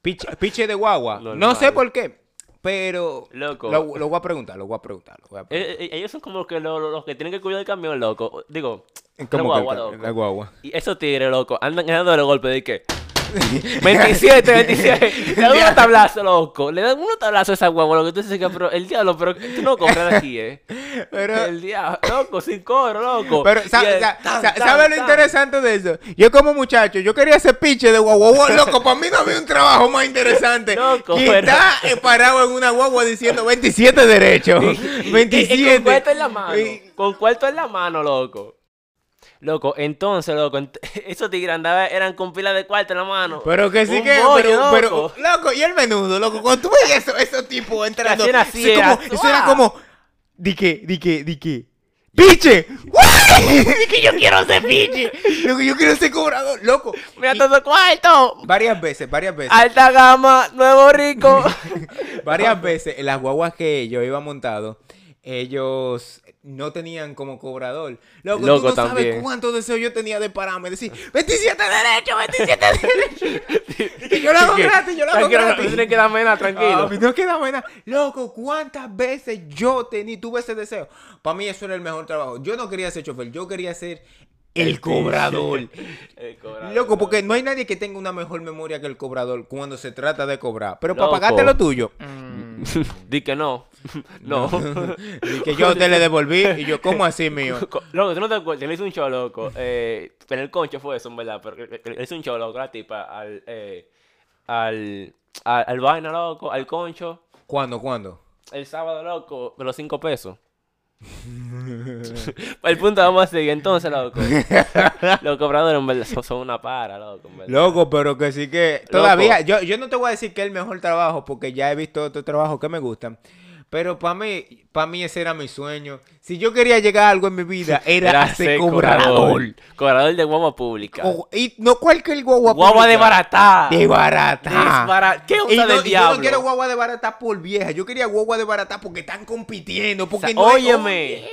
Piche, piche de guagua. (laughs) No sé por qué, pero Loco. lo, lo voy a preguntar, lo voy a preguntar. Lo voy a preguntar. Eh, eh, ellos son como que los que tienen que cuidar el camión, loco. Digo, ¿Cómo la guagua, el- loco. la guagua? Y esos tigres, loco, andan dando el golpe de que (laughs) 27, 27. Le dan unos (laughs) tablazos, loco. Le dan unos tablazos a esa guagua, loco. Tú dices que, pero el diablo, pero tú no corres aquí, eh. Pero- el diablo, loco, sin coro, loco. Pero, ¿sabes lo interesante de eso? Yo como muchacho, yo quería ser piche de guagua. Loco, para mí no había un trabajo más interesante Loco, que pero- eh, parado en una guagua diciendo 27 derechos. (laughs) Y- 27. Y, con cuarto en la mano. Con cuarto en la mano, loco. Loco, entonces, loco, ent- (laughs) esos tigres andaban, eran con pila de cuarto en la mano. Pero que sí Un que. bollo, pero, pero, loco. loco, y el menudo, loco. Cuando tú veías eso- esos tipos entrando. eso, como- era, eso era como. Di que, di que, di que. ¡Piche! (laughs) Di que yo quiero ser piche. Loco, yo quiero ser cobrador. Loco. Mira Y- todo cuarto. varias veces, varias veces. Alta gama, nuevo rico. (laughs) Varias veces en las guaguas que yo iba montado, ellos no tenían como cobrador. Loco, Loco, tú no sabes también. cuánto deseo yo tenía de pararme. Decir, 27 derechos, 27 derechos. que yo lo hago gratis, yo lo hago no gratis. tienes que darme nada, tranquilo. no queda buena. Loco, ¿cuántas veces yo tenía, tuve ese deseo? Para mí eso era el mejor trabajo. Yo no quería ser chofer, yo quería ser el cobrador. El cobrador, Loco, porque no hay nadie que tenga una mejor memoria que el cobrador cuando se trata de cobrar. Pero para pagarte lo tuyo. (laughs) Di que no. (laughs) No. (laughs) Y que yo te le devolví y yo, ¿cómo así, mío? Co- Loco, tú no te acuerdas, le hizo un show, loco. Eh, en el concho fue eso, en verdad. Pero le- hizo un show, loco, la tipa, al, eh, al, al, al vaina, loco, al concho. ¿Cuándo, cuándo? El sábado, loco, de los cinco pesos. (laughs) el punto, vamos a seguir. Entonces, loco. (laughs) los cobradores, en verdad, son, una para, loco, en verdad. Loco, pero que sí que... Todavía, yo, yo no te voy a decir que es el mejor trabajo porque ya he visto otros trabajos que me gustan. Pero para mí, para mí ese era mi sueño. Si yo quería llegar a algo en mi vida, (laughs) era, Era ser cobrador. Cobrador de guagua pública. O- y no cualquier guagua guagua de pública. barata. De barata. Desbara- ¿Qué Y onda no, del y yo no diablo? quiero guagua de barata por vieja. Yo quería guagua de barata porque están compitiendo. Porque Sa- no hay- óyeme.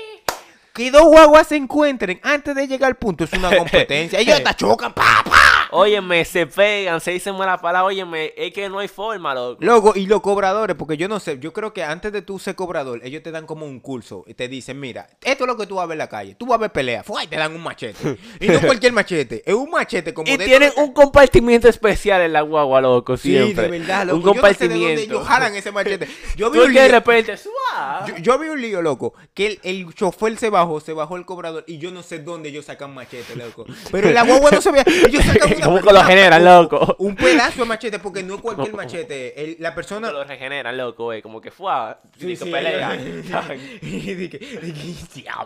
Que dos guaguas se encuentren antes de llegar al punto es una (laughs) competencia. Ellos hasta chocan, pa, pa. Óyeme, se pegan, se dicen malas palabras. Óyeme, es que no hay forma, loco. Loco, y los cobradores, porque yo no sé, yo creo que antes de tú ser cobrador, ellos te dan como un curso y te dicen, mira, esto es lo que tú vas a ver en la calle, tú vas a ver pelea, ¡fua! y te dan un machete. (laughs) Y no cualquier machete, es un machete como Y de tienen un compartimiento especial en la guagua, loco, Sí, siempre. de verdad, Un loco. Yo no sé de dónde compartimiento. ellos jalan ese machete. (laughs) Yo vi un que de lío- repente. Yo, yo vi un lío, loco, que el, el chofer se bajó, se bajó el cobrador y yo no sé dónde ellos sacan machete, loco. Pero en la guagua no se veía. Ellos sacan ¿Cómo que lo generan, loco? Un pedazo de machete, porque no es cualquier machete. El- la persona. lo regeneran, loco, güey. Como que fue Sí, (laughs) y sí, pelea.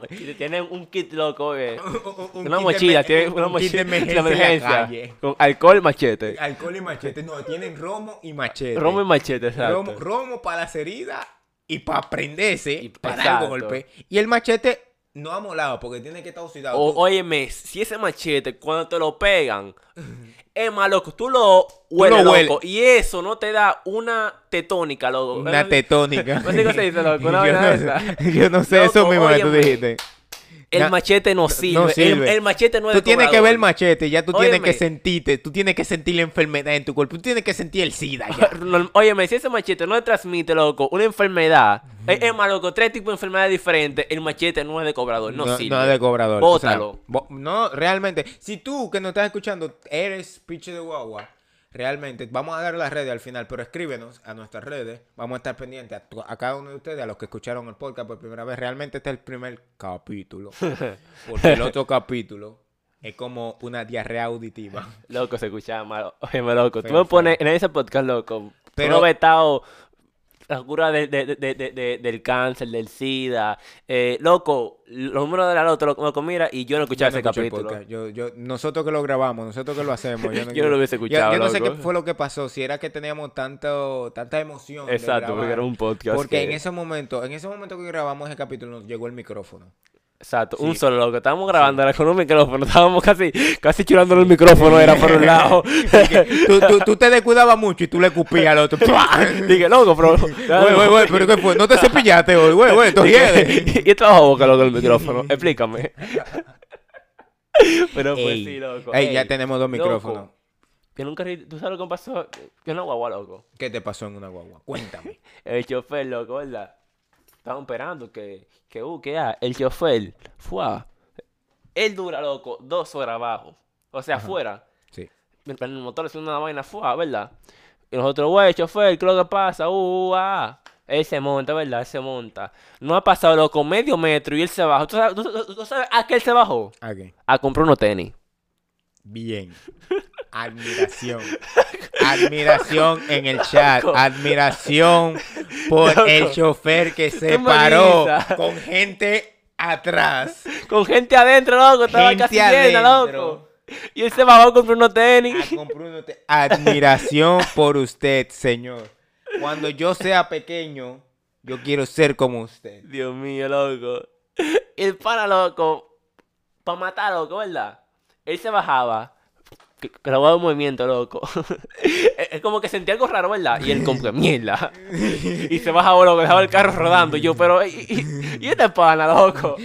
y tienen un kit, loco, güey. (laughs) Un Una mochila, me- tiene un- una mochila de emergencia. Con alcohol y machete. Alcohol y machete. No, tienen romo y machete. Romo y machete, exacto. Romo, romo para las heridas y para prenderse, Y- para dar exacto. golpe. Y el machete no amolado porque tiene que estar oxidado. O, óyeme, si ese machete, cuando te lo pegan, (laughs) es más, loco, tú lo hueles, lo hueles. loco, y eso no te da una tetónica, loco. Una tetónica. (laughs) No sé cómo se dice, loco, una (laughs) yo, no sé, yo no sé eso mismo que tú dijiste. El machete no sirve. el- sirve. El, machete no es Tú tienes que ver el machete, ya tú tienes que sentirte, tú tienes que sentir la enfermedad en tu cuerpo, tú tienes que sentir el SIDA ya. (laughs) Norm- Óyeme, si ese machete no le transmite, loco, una enfermedad, es, es más, loco, tres tipos de enfermedades diferentes, el machete no es de cobrador, no, sirve. no es de cobrador. Bótalo. O sea, bo- no, realmente. Si tú que nos estás escuchando eres piche de guagua, realmente, vamos a dar las redes al final, pero escríbenos a nuestras redes. Vamos a estar pendientes a, tu- a cada uno de ustedes, a los que escucharon el podcast por primera vez. Realmente este es el primer capítulo. (laughs) Porque el otro capítulo es como una diarrea auditiva. Loco, se escuchaba mal. Óyeme, loco. Tú Feo, me pones en ese podcast, loco. Pero- vetado la cura de- de- de- de- de- de- del cáncer, del SIDA. Eh, loco, los números de la loto, loco, mira, y yo no escuchaba Yo no ese escuché el capítulo. Yo, yo, nosotros que lo grabamos, nosotros que lo hacemos. Yo (laughs) no, Yo no lo hubiese escuchado, Yo, no sé qué fue lo que pasó. Si era que teníamos tanto, tanta emoción. de Exacto, porque era un podcast. Porque que- en ese momento, en ese momento que grabamos ese capítulo, nos llegó el micrófono. Exacto, Sí. un solo loco. Estábamos grabando era con un micrófono. Estábamos casi, casi churándole el micrófono, era por un (laughs) lado. tú, tú, tú te descuidabas mucho y tú le escupías al otro. (laughs) Dije, loco, pero. Güey, güey, güey, pero ¿qué fue? No te cepillaste hoy, güey, güey, hiede. (laughs) y esto bajo boca, loco, el micrófono. Explícame. Pero pues Ey, sí, loco. ey, ya tenemos dos loco, micrófonos. Que nunca. ¿Tú sabes lo que pasó? Que no guagua, loco. ¿Qué te pasó en una guagua? Cuéntame. El chofer, loco, ¿verdad? Estaban esperando que, que, uh, que ah, el chofer, fue Él dura, loco, dos horas abajo. O sea, afuera. Sí. Mientras el motor haciendo una vaina fue, ¿verdad? Y nosotros, güey, chofer, ¿qué es lo que pasa? Uh, ah. Él se monta, ¿verdad? Él se monta. No ha pasado, loco, medio metro y él se bajó. ¿Tú sabes, tú- tú- tú sabes a qué él se bajó? Aquí. A comprar unos tenis. Bien. Admiración. Admiración en el (laughs) chat. Admiración por Loco. el chofer que se Qué paró con gente atrás. Con gente adentro, loco. Estaba Gente casi llena, adentro. loco. Y él se bajó a comprar unos tenis. te- Admiración por usted, señor. Cuando yo sea pequeño, yo quiero ser como usted. Dios mío, loco. El pana, loco, para matar, loco, ¿verdad? Él se bajaba, lo un movimiento, loco. (laughs) es como que sentía algo raro, ¿verdad? Y él como que mierda. y se bajaba, loco, dejaba el carro rodando. Y yo, pero, ¿y, y, y este pana, loco?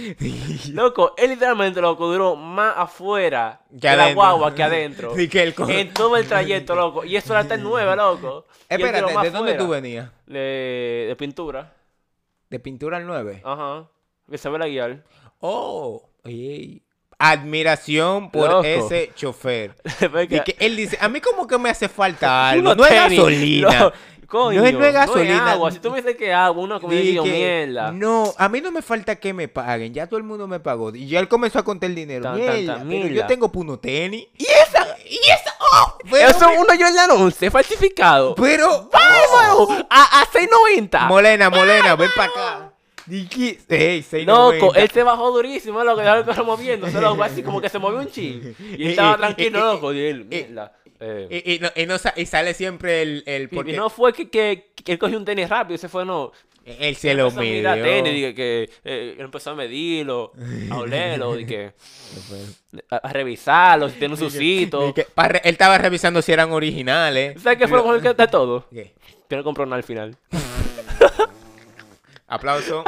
Loco, él literalmente, loco, duró más afuera Que de la guagua que adentro. (laughs) Y que co- En todo el trayecto, loco. Y eso era hasta el 9, loco. Espérate, ¿de dónde tú venías? De, de pintura. ¿De pintura al 9? Ajá. Que se ve la guiar. Oh, ey. Admiración por Loco. ese chofer. (laughs) Y que él dice, a mí como que me hace falta (laughs) algo. No es gasolina. lo- coño, No es- no es gasolina. agua. Si tú me dices que agua, una comida Di y yo, que, mierda. No, a mí no me falta que me paguen. Ya todo el mundo me pagó. Y ya él comenzó a contar el dinero. Tan, tan, tan, Mierda, pero mierda. yo tengo puno tenis. Y esa, y esa. Oh, pero, Eso uno Jordan 11 falsificado. pero ¡Vamos! A, a 6.90. Molena, Molena, ven para acá. Di que- Ey, 6.90. Loco, él se bajó durísimo, loco, dejó el carro moviéndose, loco, así como que se movió un chin. Y él (laughs) Y- estaba y- tranquilo, y- loco, y él, y- mierda. eh. Y, y no, y no y sale siempre el, el Y- porque y no fue que, que, que él cogió un tenis rápido, se fue, no. él se lo a midió. tenis, dije que eh, él empezó a medirlo, (laughs) a olerlo, dije, (laughs) a, a revisarlo, si tiene un sucito. que- re- él estaba revisando si eran originales. ¿Sabes qué fue lo mejor que- de todo? ¿Qué? Que no compró nada al final. Aplauso,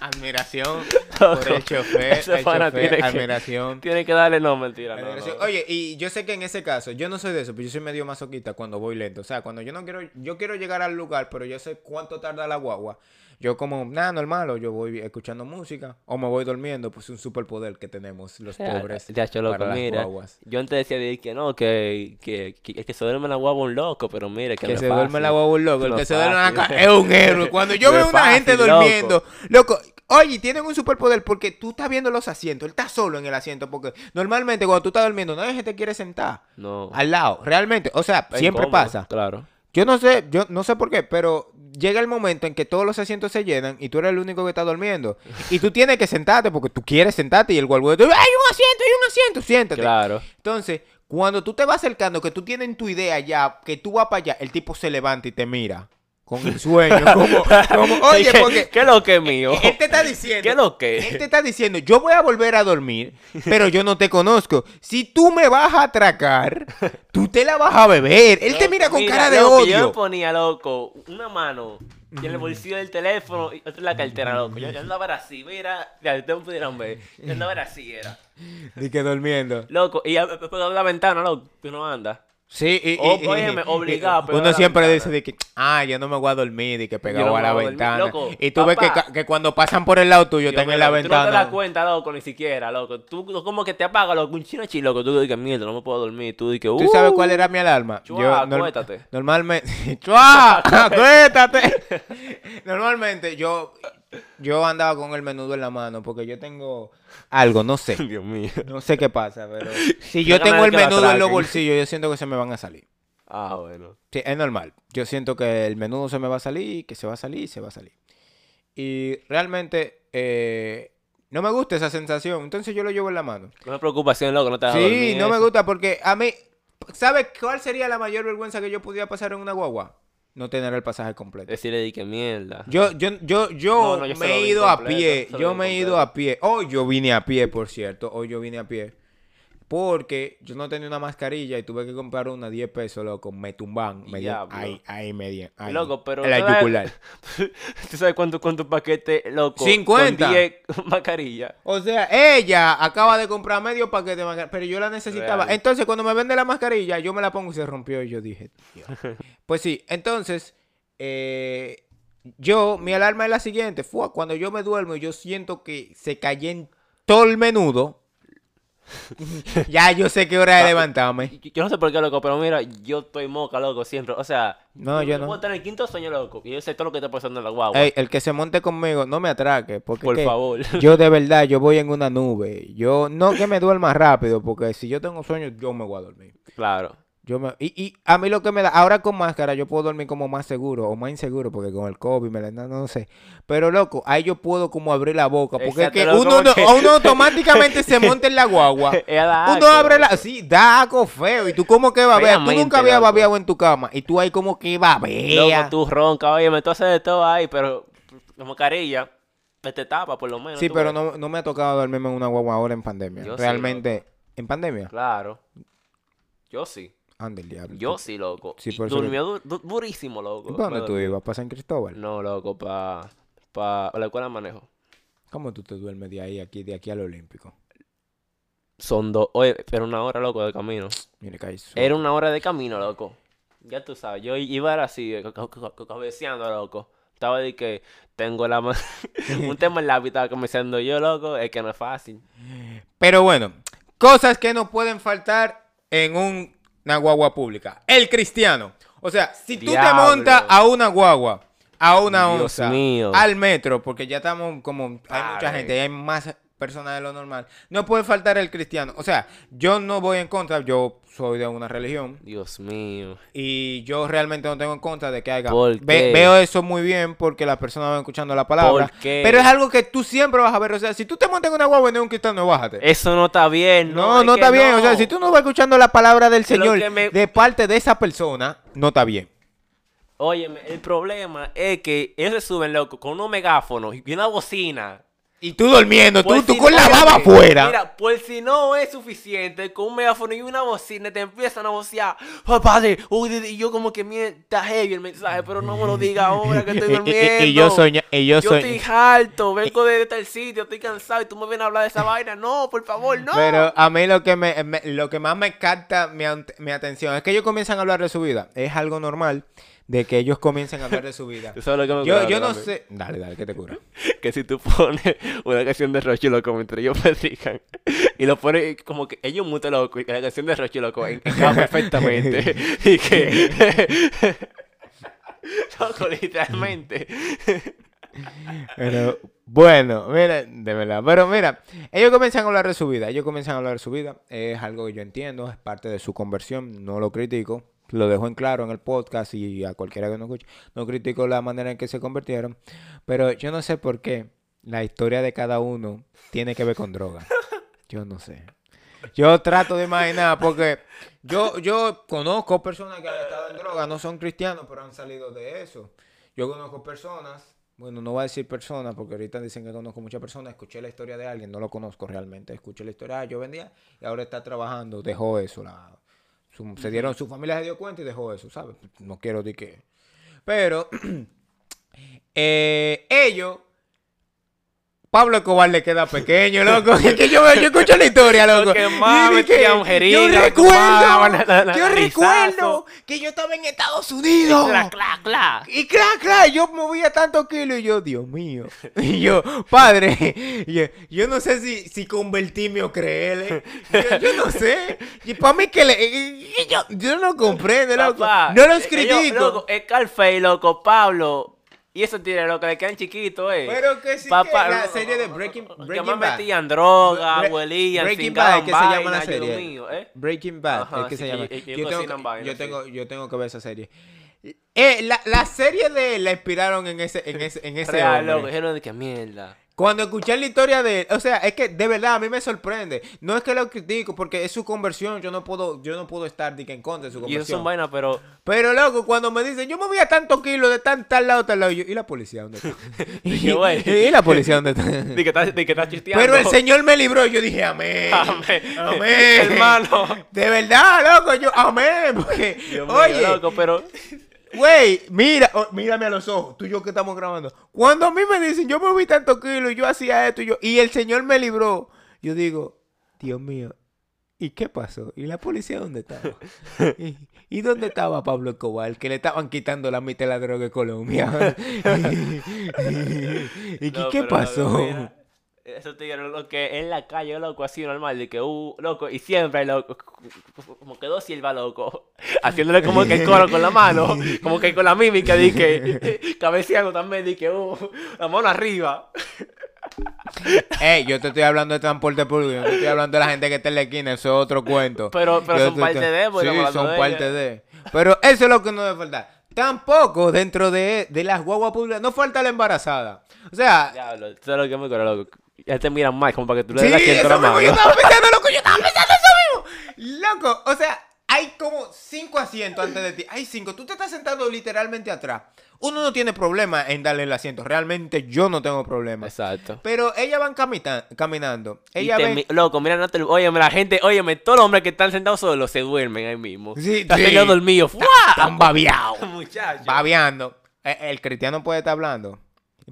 admiración por el chofer, Ese el pana chofer, tiene que- admiración. Tiene que darle, no, mentira, no. Oye, y yo sé que en ese caso, yo no soy de eso, pero yo soy medio masoquista cuando voy lento. O sea, cuando yo no quiero, yo quiero llegar al lugar, pero yo sé cuánto tarda la guagua. Yo como, nada, normal, o yo voy escuchando música, o me voy durmiendo, pues un superpoder que tenemos los O sea, pobres ya, cho, loco, para las mira, guaguas. yo antes decía de que no, que, que, que que se duerme la guagua es un loco, pero mire, que, Que no se es duerme la guagua un loco. El que es se duerme ca- es un héroe. Cuando (laughs) yo veo es una gente fácil, loco. durmiendo, loco. Oye, tienen un superpoder porque tú estás viendo los asientos. Él está solo en el asiento. Porque normalmente cuando tú estás durmiendo, nadie te quiere sentar No. al lado. Realmente. O sea, es siempre incómodo, pasa. Claro. Yo no sé, yo no sé por qué, pero llega el momento en que todos los asientos se llenan y tú eres el único que está durmiendo. (laughs) Y tú tienes que sentarte porque tú quieres sentarte y el guardia te dice, hay un asiento, hay un asiento, siéntate. Claro. Entonces, cuando tú te vas acercando, que tú tienes tu idea ya, que tú vas para allá, el tipo se levanta y te mira con el sueño. (laughs) como, como, oye, ¿Qué, porque ¿Qué es lo que es mío? (laughs) él te está diciendo. ¿Qué es lo que? Él te está diciendo, yo voy a volver a dormir, pero yo no te conozco. Si tú me vas a atracar, tú te la vas a beber. Él te mira con cara de loco, Yo odio. ponía, loco, una mano y en el bolsillo del teléfono y otra en la cartera, loco. Yo, yo andaba era así, mira, ya ustedes pudieran ver. Yo andaba era así, era. Y que durmiendo. Loco, y ya en la ventana, loco, que no anda. Sí, y, y- óyeme, obligado Uno siempre ventana. dice de que, ah, yo no me voy a dormir y que Yo pegado no a la ventana. Loco, y tú ves que, que cuando pasan por el lado tuyo, Yo están en la Tú no te das ventana. cuenta, loco, ni siquiera, loco. Tú como que te apagas, loco, un chino chi, loco. Tú dices, mierda, no me puedo dormir. Tú dices, uh, ¿Tú sabes cuál era mi alarma? chua, norm- acuéstate. Normalmente, (laughs) ¡Chua! (laughs) ¡Acuéstate! (laughs) Normalmente yo, yo andaba con el menudo en la mano porque yo tengo algo, no sé. (laughs) Dios mío. No sé qué pasa, pero si yo Tengo el menudo en los bolsillos, yo siento que se me van a salir. Ah, bueno. Sí, es normal. Yo siento que el menudo se me va a salir, que se va a salir, se va a salir. Y realmente eh, no me gusta esa sensación, entonces yo lo llevo en la mano. Una preocupación, loco, no te vas a Sí, no me gusta porque a mí, ¿sabes cuál sería la mayor vergüenza que yo pudiera pasar en una guagua? No tener el pasaje completo. Decirle di que mierda. Yo, yo, yo, yo No, no, yo se me he ido a pie. Yo me he ido a pie. Hoy yo vine a pie, por cierto. Hoy yo vine a pie. Porque yo no tenía una mascarilla y tuve que comprar una 10 pesos, loco. Me tumban. Me ahí, ahí me di- ahí. Loco, pero la ¿tú sabes- yugular. (laughs) ¿Tú sabes cuánto, cuánto paquete, loco? 50. Con 10 (laughs) mascarillas. O sea, ella acaba de comprar medio paquete de mascarilla, pero yo la necesitaba. Real. Entonces, cuando me vende la mascarilla, yo me la pongo y se rompió. Y yo dije, "Dios". (laughs) pues sí, entonces, eh, yo, mi alarma es la siguiente. Fue cuando yo me duermo y yo siento que se cayó en todo el menudo. (laughs) ya yo sé qué hora de levantarme. Yo no sé por qué, loco, pero mira, yo estoy moca, loco, siempre. O sea, No, yo no. puedo estar en el quinto sueño, loco, y yo sé todo lo que está pasando en la guagua. Ey, el que se monte conmigo, no me atraque. Porque por favor. (laughs) yo de verdad, yo voy en una nube. Yo no que me duerma rápido, porque si yo tengo sueño, yo me voy a dormir. claro. Yo me, y, y a mí lo que me da, ahora con máscara yo puedo dormir como más seguro o más inseguro porque con el COVID me la no, no sé. Pero loco, ahí yo puedo como abrir la boca porque es que uno, no- porque- uno automáticamente se (laughs) monta en la guagua. (laughs) Uno abre la, sí, da algo feo y tú como que babeas, tú nunca habías babeado en tu cama y tú ahí como que babeas. Loco, tú ronca, oye, me tú haces de todo ahí, pero la mascarilla te tapa por lo menos. Sí, pero no, no me ha tocado dormirme en una guagua ahora en pandemia. Yo sí, Realmente, ¿en pandemia? Claro. Yo sí. Ande el diablo. Yo sí, loco. Sí, Y por eso que- durmió du- du- durísimo, loco. ¿Para dónde tú ibas? ¿Para San Cristóbal? No, loco, para pa la escuela de manejo. ¿Cómo tú te duermes de ahí, aquí, de aquí al Olímpico? Son dos, oye, pero una hora, loco, de camino. Mire, caí Era una hora de camino, loco. Ya tú sabes, yo iba así, eh, ca- ca- ca- cabeceando, loco. Estaba de que tengo la (laughs) un tema en la vida, estaba comenzando yo, loco, es que no es fácil. Pero bueno, cosas que no pueden faltar en un- una guagua pública. El cristiano. O sea, si tú te montas a una guagua, a una Dios onza, mío. al metro, porque ya estamos como, hay mucha gente, hay más personas de lo normal, no puede faltar el cristiano. O sea, yo no voy en contra, yo soy de una religión Dios mío. y yo realmente no tengo en contra de que haya... ¿Por Ve- qué? veo eso muy bien porque las personas van escuchando la palabra. ¿Por qué? Pero es algo que tú siempre vas a ver. O sea, si tú te montas en una guagua y no un cristiano, bájate. Eso no está bien, ¿no? No, está bien. O sea, si tú no vas escuchando la palabra del Señor me- de parte de esa persona, no está bien. Óyeme, el problema es que ellos se suben, loco, con unos megáfonos y una bocina. Y tú durmiendo, tú, Por tú si- con la baba afuera. Mira, por si no es suficiente, con un megáfono y una bocina te empiezan a vocear. Oh, padre, uy, y yo como que mira, está heavy el mensaje, pero no me lo diga (laughs) ahora que estoy Y- y- durmiendo. y- yo y yo Yo estoy harto, (laughs) vengo de tal sitio, estoy cansado y tú me vienes a hablar de esa vaina. No, por favor, no. Pero a mí lo que me, me- lo que más me capta mi, mi atención es que ellos comienzan a hablar de su vida. Es algo normal de que ellos comiencen a hablar de su vida. Yo, no sé. Dale, dale, que te cura. (laughs) que si tú pones una canción de Rochi Loco mientras ellos (laughs) predican y lo pones como que ellos mutan loco y la canción de Rochi Loco en- encaja (laughs) perfectamente y que loco literalmente Pero bueno, mira, de verdad. Pero mira, ellos comienzan a hablar de su vida. Ellos comienzan a hablar de su vida. Es algo que yo entiendo, es parte de su conversión. No lo critico. Lo dejo en claro en el podcast y a cualquiera que no escuche. No critico la manera en que se convirtieron. Pero yo no sé por qué la historia de cada uno tiene que ver con droga. (laughs) Yo no sé. Yo trato de imaginar porque yo, yo conozco personas que han estado en droga, no son cristianos, pero han salido de eso. Yo conozco personas, bueno, no voy a decir personas porque ahorita dicen que conozco muchas personas, escuché la historia de alguien, no lo conozco realmente, escuché la historia, ah, yo vendía y ahora está trabajando, dejó eso, la, su- se dieron, su familia se dio cuenta y dejó eso, ¿sabes? No quiero decir que... Pero (clears throat) eh, ellos Pablo Escobar le queda pequeño, loco. (laughs) Es que yo, yo escucho la historia, loco. Porque Y mami, mujerita, yo que recuerdo, fumaba, la- la- la- yo recuerdo que yo estaba en Estados Unidos. Cla, cla, cla. Y claro, claro, yo movía tantos kilos y yo, Dios mío. (laughs) Y yo, padre, yo, yo no sé si, si convertirme o creerle. Yo, yo no sé. Y para mí que le, y yo, yo no comprendo, loco. Papá, no los ellos, critico. loco, Scarface, loco, Pablo. Y esos tigres, loco, le quedan chiquitos, eh. Pero que sí Papá, que la serie de Breaking, que Breaking más Bad. metían droga, Bre- huelían, Breaking Bad, que se llama la serie. mío, ¿eh? Breaking Bad, Ajá, es que se llama. que yo, tengo, que- yo, tengo, yo tengo que ver esa serie. Eh, la, la serie de él la inspiraron en ese, en ese, en ese Real, hombre. loco, dijeron de que mierda. Cuando escuché la historia de él, o sea, es que de verdad a mí me sorprende. No es que lo critico, porque es su conversión. Yo no puedo, yo no puedo estar de que en contra de su Y eso conversión. son vainas, pero Pero loco, cuando me dicen, yo movía tantos kilos de tan tal lado, tal lado, yo, ¿y la policía dónde está? (laughs) Dije, güey. (laughs) ¿Y la policía dónde está? (laughs) que estás que estás chisteando. Pero el Señor me libró y yo dije, amén. Amén. Amén. Hermano. De verdad, loco, yo, amén. Porque, Dios mío, oye, loco, pero güey, mira, oh, mírame a los ojos, tú y yo que estamos grabando. Cuando a mí me dicen, yo moví tantos kilos y yo hacía esto y yo, y el Señor me libró, yo digo, Dios mío, ¿y qué pasó? ¿Y la policía dónde estaba? (laughs) ¿Y, y dónde estaba Pablo Escobar? Que le estaban quitando la mitad de la droga de Colombia. (laughs) (laughs) ¿Y qué, No, qué pasó? Esos tigres, lo que en la calle, loco, así normal, de que, uh, loco, y siempre, loco, como que dos siervas, loco, (laughs) haciéndole como que el coro con la mano, como que con la mímica, de que, (laughs) cabeceando también, de que, uh, la mano arriba. (laughs) Ey, yo te estoy hablando de transporte público, yo no te estoy hablando de la gente que está en la esquina, eso es otro cuento. Pero- pero Yo son te- parte te- de, porque Sí, son parte de. Pero eso es lo que no debe faltar. Tampoco dentro de, de las guaguas públicas, no falta la embarazada. O sea, Diablo, eso es lo que me acuerdo, loco. Ya te miran mal, como para que tú le sí, des eso la mismo mano. yo estaba pensando, loco, yo estaba pensando eso mismo. Loco, o sea, hay como cinco asientos antes de ti. Hay cinco, tú te estás sentando literalmente atrás. Uno no tiene problema en darle el asiento. Realmente yo no tengo problema. Exacto. Pero ellas van camita- caminando. Ven... mi- loco, mira, no te, óyeme, la gente, óyeme, todos los hombres que están sentados solos se duermen ahí mismo. Sí, Están sí. teniendo dormido. ¡Fua! Están babeados. (laughs) Muchachos. babeando. Eh, El cristiano puede estar hablando,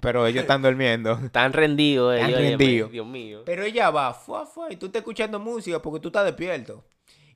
pero ellos están durmiendo. (laughs) Están rendidos, Están ellos, óyeme, rendidos. Dios mío. Pero ella va, fua, fua, y tú estás escuchando música porque tú estás despierto.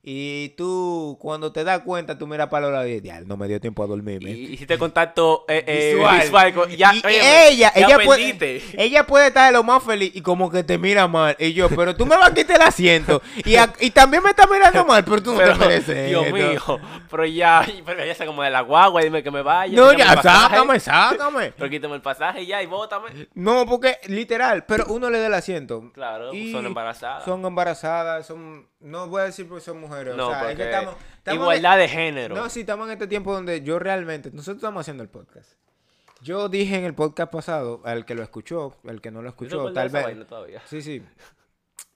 Y tú, cuando te das cuenta, tú miras para los lados y "Diablo, no me dio tiempo a dormirme. Y hiciste contacto eh, eh, Visual. visual. con- ya, Y ella, ya ella puede, (laughs) ella puede estar de lo más feliz y como que te mira mal. Y yo, pero tú me vas a quitar el asiento. Y, a- y también me estás mirando mal, pero tú no Pero, te mereces. Dios esto. mío, pero ya, pero ya sé como de la guagua, dime que me vaya. No, ya, sácame, sácame. (laughs) Pero quítame el pasaje ya y bótame. No, porque literal, pero uno le da el asiento. Claro, Y son embarazadas. Son embarazadas, son. No voy a decir porque son mujeres. No, o sea, es que porque estamos. estamos igualdad de género. No, sí, estamos en este tiempo donde yo realmente. Nosotros estamos haciendo el podcast. Yo dije en el podcast pasado, al que lo escuchó, al que no lo ¿Tú te escuchó, tal vez. Sí, sí.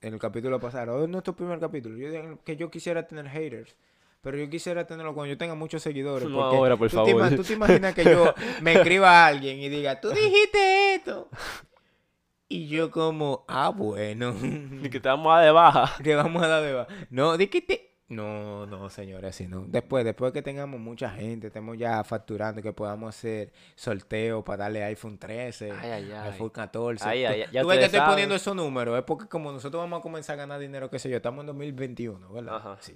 En el capítulo pasado. Hoy es nuestro primer capítulo. Yo dije que yo quisiera tener haters. Pero yo quisiera tenerlo cuando yo tenga muchos seguidores. No porque ahora, por tú favor. tú te imaginas que yo me escriba a alguien y diga, tú dijiste esto. (laughs) Y yo como, ah, bueno. (laughs) Ni que te vamos a dar de baja. (laughs) Vamos a dar de baja. No, di que te... No, no, señores, así no. Después, después que tengamos mucha gente, estemos ya facturando, que podamos hacer sorteo para darle iPhone 13, Ay, ay, ay. iPhone 14. Ay, ay, Tú- ya tú ves que estoy saben. poniendo esos números, es porque como nosotros vamos a comenzar a ganar dinero, qué sé yo, estamos en 2021, ¿verdad? Ajá. Sí.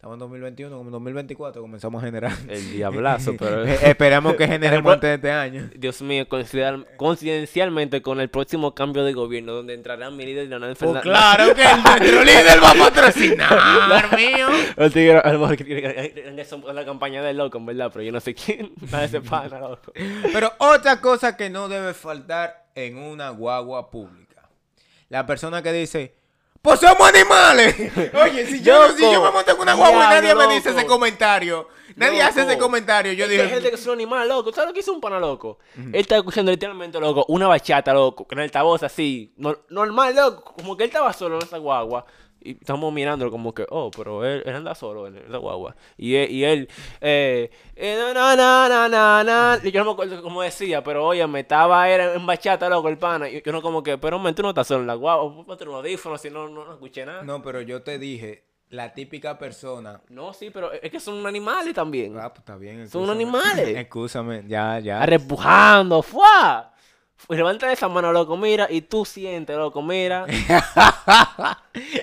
Estamos en 2021, como en 2024 comenzamos a generar. El diablazo, pero... (laughs) Esperamos que generemos antes de este año. Dios mío, coincidencial- coincidencialmente con el próximo cambio de gobierno, donde entrarán mi líder Leonel Pues Fernández. claro que el (laughs) nuestro líder va a patrocinar, (laughs) mío. El tigre, a lo mejor la campaña del loco, en verdad, pero yo no sé quién. Nada de ese pana, loco. Pero otra cosa que no debe faltar en una guagua pública. La persona que dice, pues somos animales. (laughs) Oye, si yo, si yo me monto en una guagua y nadie me dice loco. ese comentario, nadie hace ese comentario, yo Es que hay dije, gente que es un animal, loco. ¿Sabes lo que hizo un pana, loco? Él está escuchando literalmente, loco, una bachata, loco, con el altavoz así, no- normal, loco. Como que él estaba solo en esa guagua. Y estamos mirándolo como que, oh, pero él, él anda solo en esa guagua. Y él, y él eh, eh, na, na, na, na, na, na. Y yo no me acuerdo cómo decía, pero oye, me estaba era en bachata, loco, el pana. Y yo no como que, pero hombre, tú no estás solo en la guagua, ponte un audífono, si no, no, no escuché nada. No. no, pero yo te dije, la típica persona. sí, pero es que son animales también. Ah, pues está bien. Son excúsame. animales. (laughs) Excúsame, ya, ya. Arrepujando, ¡fua! Levanta esa mano, loco, mira, y tú sientes, loco, mira. (laughs)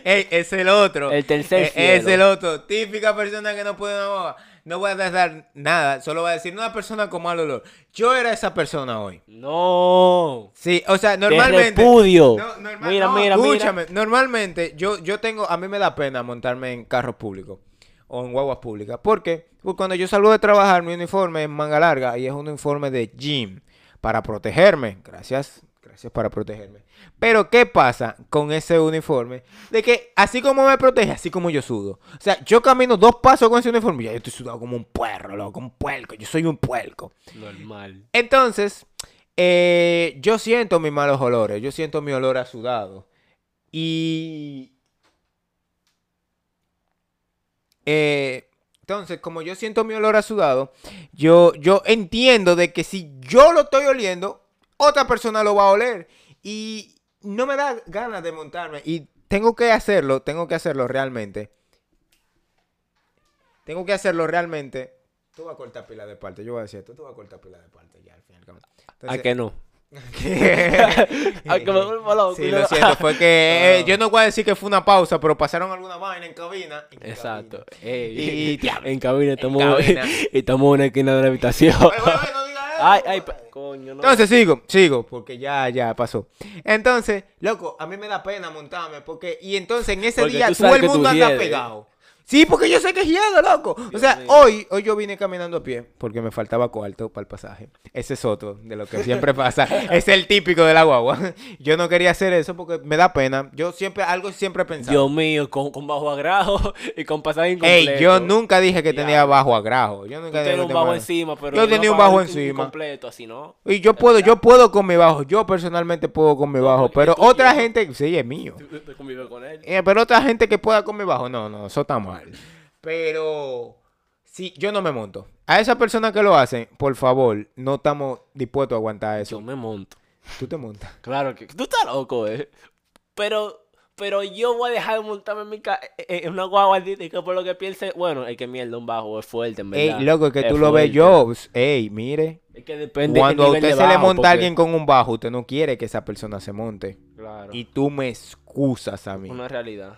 Ey, es el otro. El tercer Eh, Es cielo. el otro. Típica persona que no puede no, no voy a dar nada. Solo va a decir una persona con mal olor. Yo era esa persona hoy. No. Sí, o sea, Te normalmente. repudio. No, normal- mira, no, mira, escúchame. Normalmente, yo, yo tengo. A mí me da pena montarme en carros públicos o en guaguas públicas. ¿Por qué? Porque cuando yo salgo de trabajar, mi uniforme es manga larga y es un uniforme de gym para protegerme. Gracias. Gracias para protegerme. Pero, ¿qué pasa con ese uniforme? De que así como me protege, así como yo sudo. O sea, yo camino dos pasos con ese uniforme y ya yo estoy sudado como un puerro, loco, un puerco. Yo soy un puerco. Normal. Entonces, eh, yo siento mis malos olores, yo siento mi olor a sudado. Y... eh, entonces, como yo siento mi olor a sudado, yo, yo entiendo de que si yo lo estoy oliendo, otra persona lo va a oler. Y no me da ganas de montarme. Y tengo que hacerlo, tengo que hacerlo realmente. Tengo que hacerlo realmente. Tú vas a cortar pila de parte. Yo voy a decir esto. Tú vas a cortar pila de parte ya al fin y al cabo. ¿A que no? (laughs) ¿A ¿A que me loco? Sí, lo siento. Fue que eh, (laughs) yo no voy a decir que fue una pausa, pero pasaron alguna vaina en cabina. en Exacto. cabina. Ey, Y (laughs) en cabina estamos, cabina. estamos en una esquina de la habitación. Oye, oye, oye, no digas eso, Ay, ay, pa- coño, no. Entonces sigo, sigo, porque ya, ya pasó. Entonces, loco, a mí me da pena montarme, porque, y entonces en ese Porque día todo el mundo anda pegado. Sí, porque yo sé que es hiedo, loco. o sea, mío. hoy, hoy yo vine caminando a pie, porque me faltaba cuarto para el pasaje. Ese es otro de lo que siempre (laughs) pasa. es el típico de la guagua. (laughs) Yo no quería hacer eso porque me da pena. Yo siempre, algo siempre he pensado. Dios mío, con, con bajo agrajo (laughs) y con pasaje Ey, incompleto. yo nunca dije que tenía bajo agrajo. Yo nunca dije que un bajo encima, pero Yo tenía un bajo encima. Incompleto, así, ¿no? Y yo puedo, yo puedo con mi bajo. Yo personalmente puedo con mi bajo. Pero otra gente, sí, es mío. Con él. Eh, pero otra gente que pueda con mi bajo, no, no, eso está mal. Pero sí, yo no me monto. A esa persona que lo hacen, por favor, no estamos dispuestos a aguantar Yo eso. me monto. Tú te montas. Claro que... Tú estás loco, eh. Pero... Pero yo voy a dejar de montarme en mi ca... en una guagua y que por lo que piense... Bueno, es que mierda, un bajo es fuerte, en verdad. Ey, loco, es que Es tú lo ves yo. Ey, mire. Es que depende Cuando a el usted de se le monta a porque- alguien con un bajo, usted no quiere que esa persona se monte. Claro. Y tú me excusas a mí. Una realidad.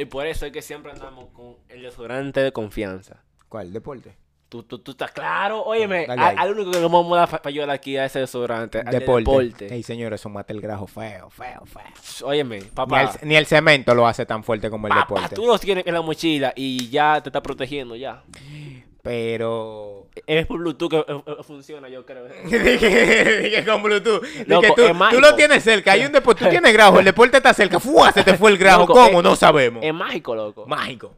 Y por eso es que siempre andamos con el desodorante de confianza. ¿Cuál? ¿Deporte? Tú, tú, tú estás claro. Óyeme, Dale al, ahí. al único que nos vamos a dar para ayudar aquí a ese desodorante. al de Deporte. deporte. Ey, señores, eso mata el grajo feo, feo, feo. Óyeme, Ni papá. el, ni el cemento lo hace tan fuerte como el papá, deporte. tú los tienes en la mochila y ya te está protegiendo ya. Pero. Es por Bluetooth que eh, eh, funciona, yo creo. (laughs) Dije dije con Bluetooth. Dije, Loco, tú, es tú lo tienes cerca. Hay un deporte. Tú (laughs) tienes grajo. El deporte está cerca. ¡Fua! Se te fue el grajo. Loco, ¿Cómo? es- no sabemos. Es mágico, loco. Mágico.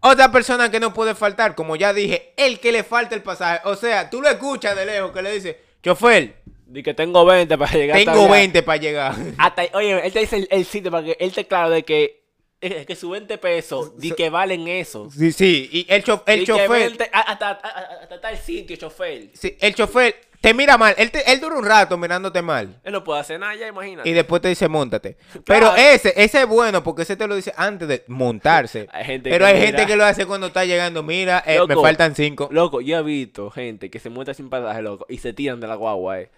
Otra persona que no puede faltar, como ya dije, el que le falta el pasaje. O sea, tú lo escuchas de lejos que le dice, chofer, Di que tengo 20 para llegar hasta tengo allá. 20 para llegar. Hasta, oye, él te dice el, el sitio para que él te claro de que, eh, que su 20 pesos, di que valen eso. Sí, sí. Y el, chof- el chofer, 20 a- hasta, hasta, hasta tal sitio, chofer. sí, el chofer te mira mal. Él, te- él dura un rato mirándote mal. Él no puede hacer nada ya, imagínate. Y después te dice, montate. (laughs) Pero ese, ese es bueno porque ese te lo dice antes de montarse. (laughs) Hay gente Pero hay mira- gente que lo hace cuando está llegando. Mira, eh, me faltan cinco. Loco, yo he visto gente que se muestra sin pasaje, loco, y se tiran de la guagua, eh.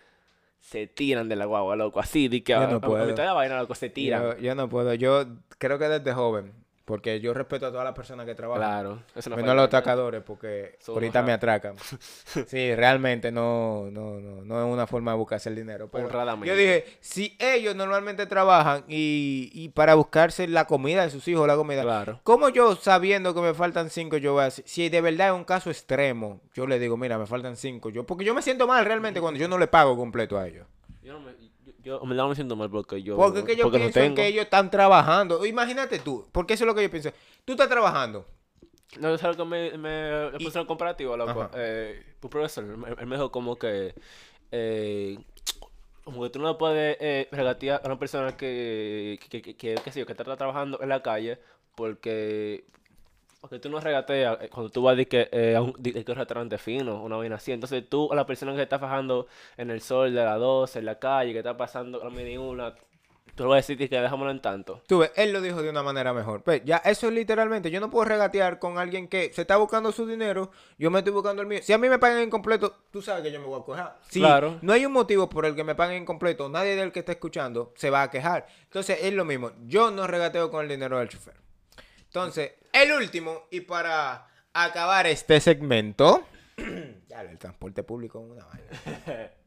Se tiran de la guagua, loco. Así, di que Yo a, no a- a puedo. de la vaina, loco, se tiran. Yo, yo no puedo. Yo creo que desde joven. Porque yo respeto a todas las personas que trabajan. Claro. Eso no Menos falta los atracadores, porque ahorita me atracan. (laughs) Sí, realmente no, no, no, no es una forma de buscarse el dinero. Pero Honradamente. yo dije, si ellos normalmente trabajan y, y para buscarse la comida de sus hijos, la comida, Claro. ¿cómo yo sabiendo que me faltan cinco, yo voy a decir, si de verdad es un caso extremo, yo le digo, mira, me faltan cinco, yo, porque yo me siento mal realmente cuando yo no le pago completo a ellos. Yo no me, yo, me siento mal porque yo. Porque es que yo porque pienso que ellos están trabajando. Imagínate tú, porque eso es lo que yo pienso. Tú estás trabajando. No, ¿sabes lo que me, me, Y- puso el comparativo, loco? Eh, profesor, él, me dijo como que... Eh, como que tú no puedes eh, regatear a una persona que, que, que, que, sé yo, que está trabajando en la calle porque... Porque tú no regateas eh, cuando tú vas de que, eh, a un, de, de que un restaurante fino, una vaina así. Entonces tú, a la persona que está fajando en el sol de las 12, en la calle, que está pasando la media y una, Tú lo vas a decir que dejámoslo en tanto. Tú ves, él lo dijo de una manera mejor. Pues ya, eso es literalmente, yo no puedo regatear con alguien que se está buscando su dinero, yo me estoy buscando el mío. Si a mí me pagan incompleto, tú sabes que yo me voy a quejar. Si Claro. no hay un motivo por el que me paguen incompleto, nadie del que está escuchando se va a quejar. Entonces es lo mismo, yo no regateo con el dinero del chofer. Entonces, el último, y para acabar este segmento, (clears throat) ya, el transporte público es una vaina. (laughs)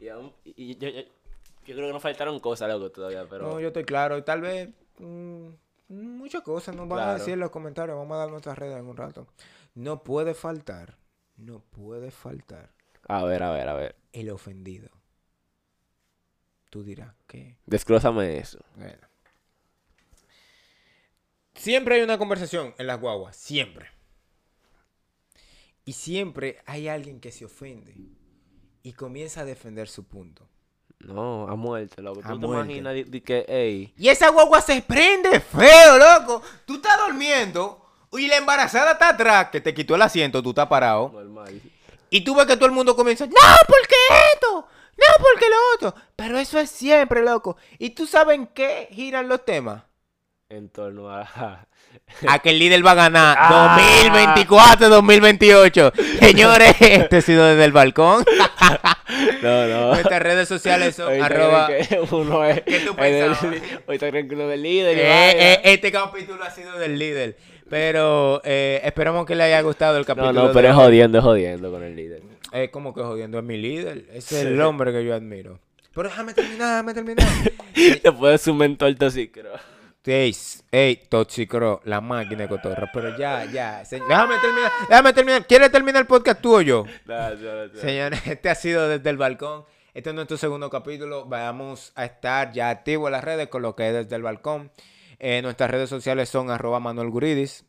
Y, aún- y yo, yo- yo creo que nos faltaron cosas, loco, todavía, pero... No, yo estoy claro. Y tal vez mm, muchas cosas nos van a decir en los comentarios. Vamos a dar nuestras redes en un rato. No puede faltar, no puede faltar A ver, a ver, a ver. el ofendido. Tú dirás que... Desglósame eso. Bueno. Siempre hay una conversación en las guaguas. Siempre. Y siempre hay alguien que se ofende y comienza a defender su punto. No, a muerte, loco. A ¿Tú te imaginas di que, ey, Y esa guagua se prende feo, loco. Tú estás durmiendo y la embarazada está atrás, que te quitó el asiento, tú estás parado. normal. Y tú ves que todo el mundo comienza, no, porque esto, no, porque lo otro. Pero eso es siempre, loco. ¿Y tú sabes en qué giran los temas? En torno a... A que el líder va a ganar Ah. 2024-2028. (laughs) Señores, este ha sido desde el balcón. (laughs) no, no. Nuestras redes sociales son arroba... que uno es... ¿Qué tú pensabas? (laughs) Ahorita creen que uno es el líder Eh, eh, este capítulo ha sido del líder. Pero eh, esperamos que le haya gustado el No, capítulo. no, de pero es hoy. jodiendo, es jodiendo con el líder. Es como que jodiendo es mi líder. Ese es el hombre que yo admiro. Pero déjame terminar, déjame terminar. Después de su mentor tóxico. Ey, ey, Toxicro, la máquina de cotorra. Pero ya, ya. se- déjame terminar, déjame terminar. ¿Quieres terminar el podcast tú o yo? No, no, no. Señores, este ha sido desde el balcón. Este es nuestro segundo capítulo. Vamos a estar ya activos en las redes con lo que es desde el balcón. Eh, nuestras redes sociales son arroba Manuel Guridis.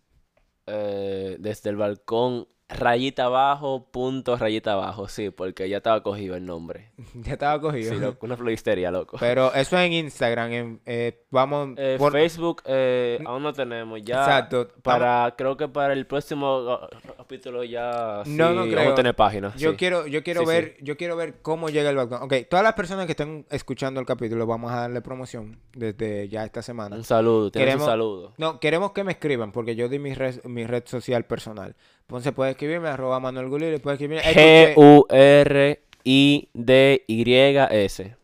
Eh, desde el balcón, rayita abajo, punto, rayita abajo. Sí, porque ya estaba cogido el nombre. (laughs) Ya estaba cogido. Sí, loco, una floristería, loco. Pero eso es en Instagram. en- eh, vamos Eh, por- Facebook eh, aún no tenemos ya. Exacto. Para, creo que para el próximo uh, capítulo ya sí, No, no vamos creo. a tener página. Yo sí. quiero, yo quiero Sí, ver, yo quiero ver cómo llega el balcón. Ok, todas las personas que estén escuchando el capítulo, vamos a darle promoción desde ya esta semana. Un saludo, Queremos- un saludo. No, queremos que me escriban, porque yo di mi red, mi red social personal. Entonces puedes escribirme, arroba Manuel Gulili, puedes escribirme. G-U-R-I-D-Y-S.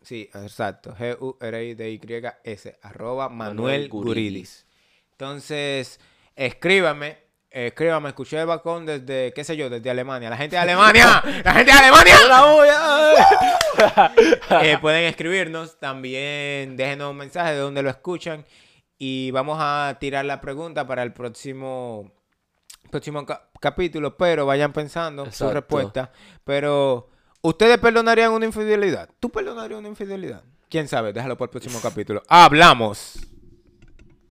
Sí, exacto. G-U-R-I-D-Y-S, arroba Manuel Manuel. Guridis. Entonces, escríbame. Escríbame, escuché el balcón desde, qué sé yo, desde Alemania. La gente de Alemania, (laughs) la gente de Alemania. (laughs) Eh, pueden escribirnos, también déjenos un mensaje de donde lo escuchan y vamos a tirar la pregunta para el próximo próximo ca- capítulo, pero vayan pensando su Exacto. respuesta. Pero, ¿ustedes perdonarían una infidelidad? ¿Tú perdonarías una infidelidad? ¿Quién sabe? Déjalo para el próximo capítulo. ¡Hablamos!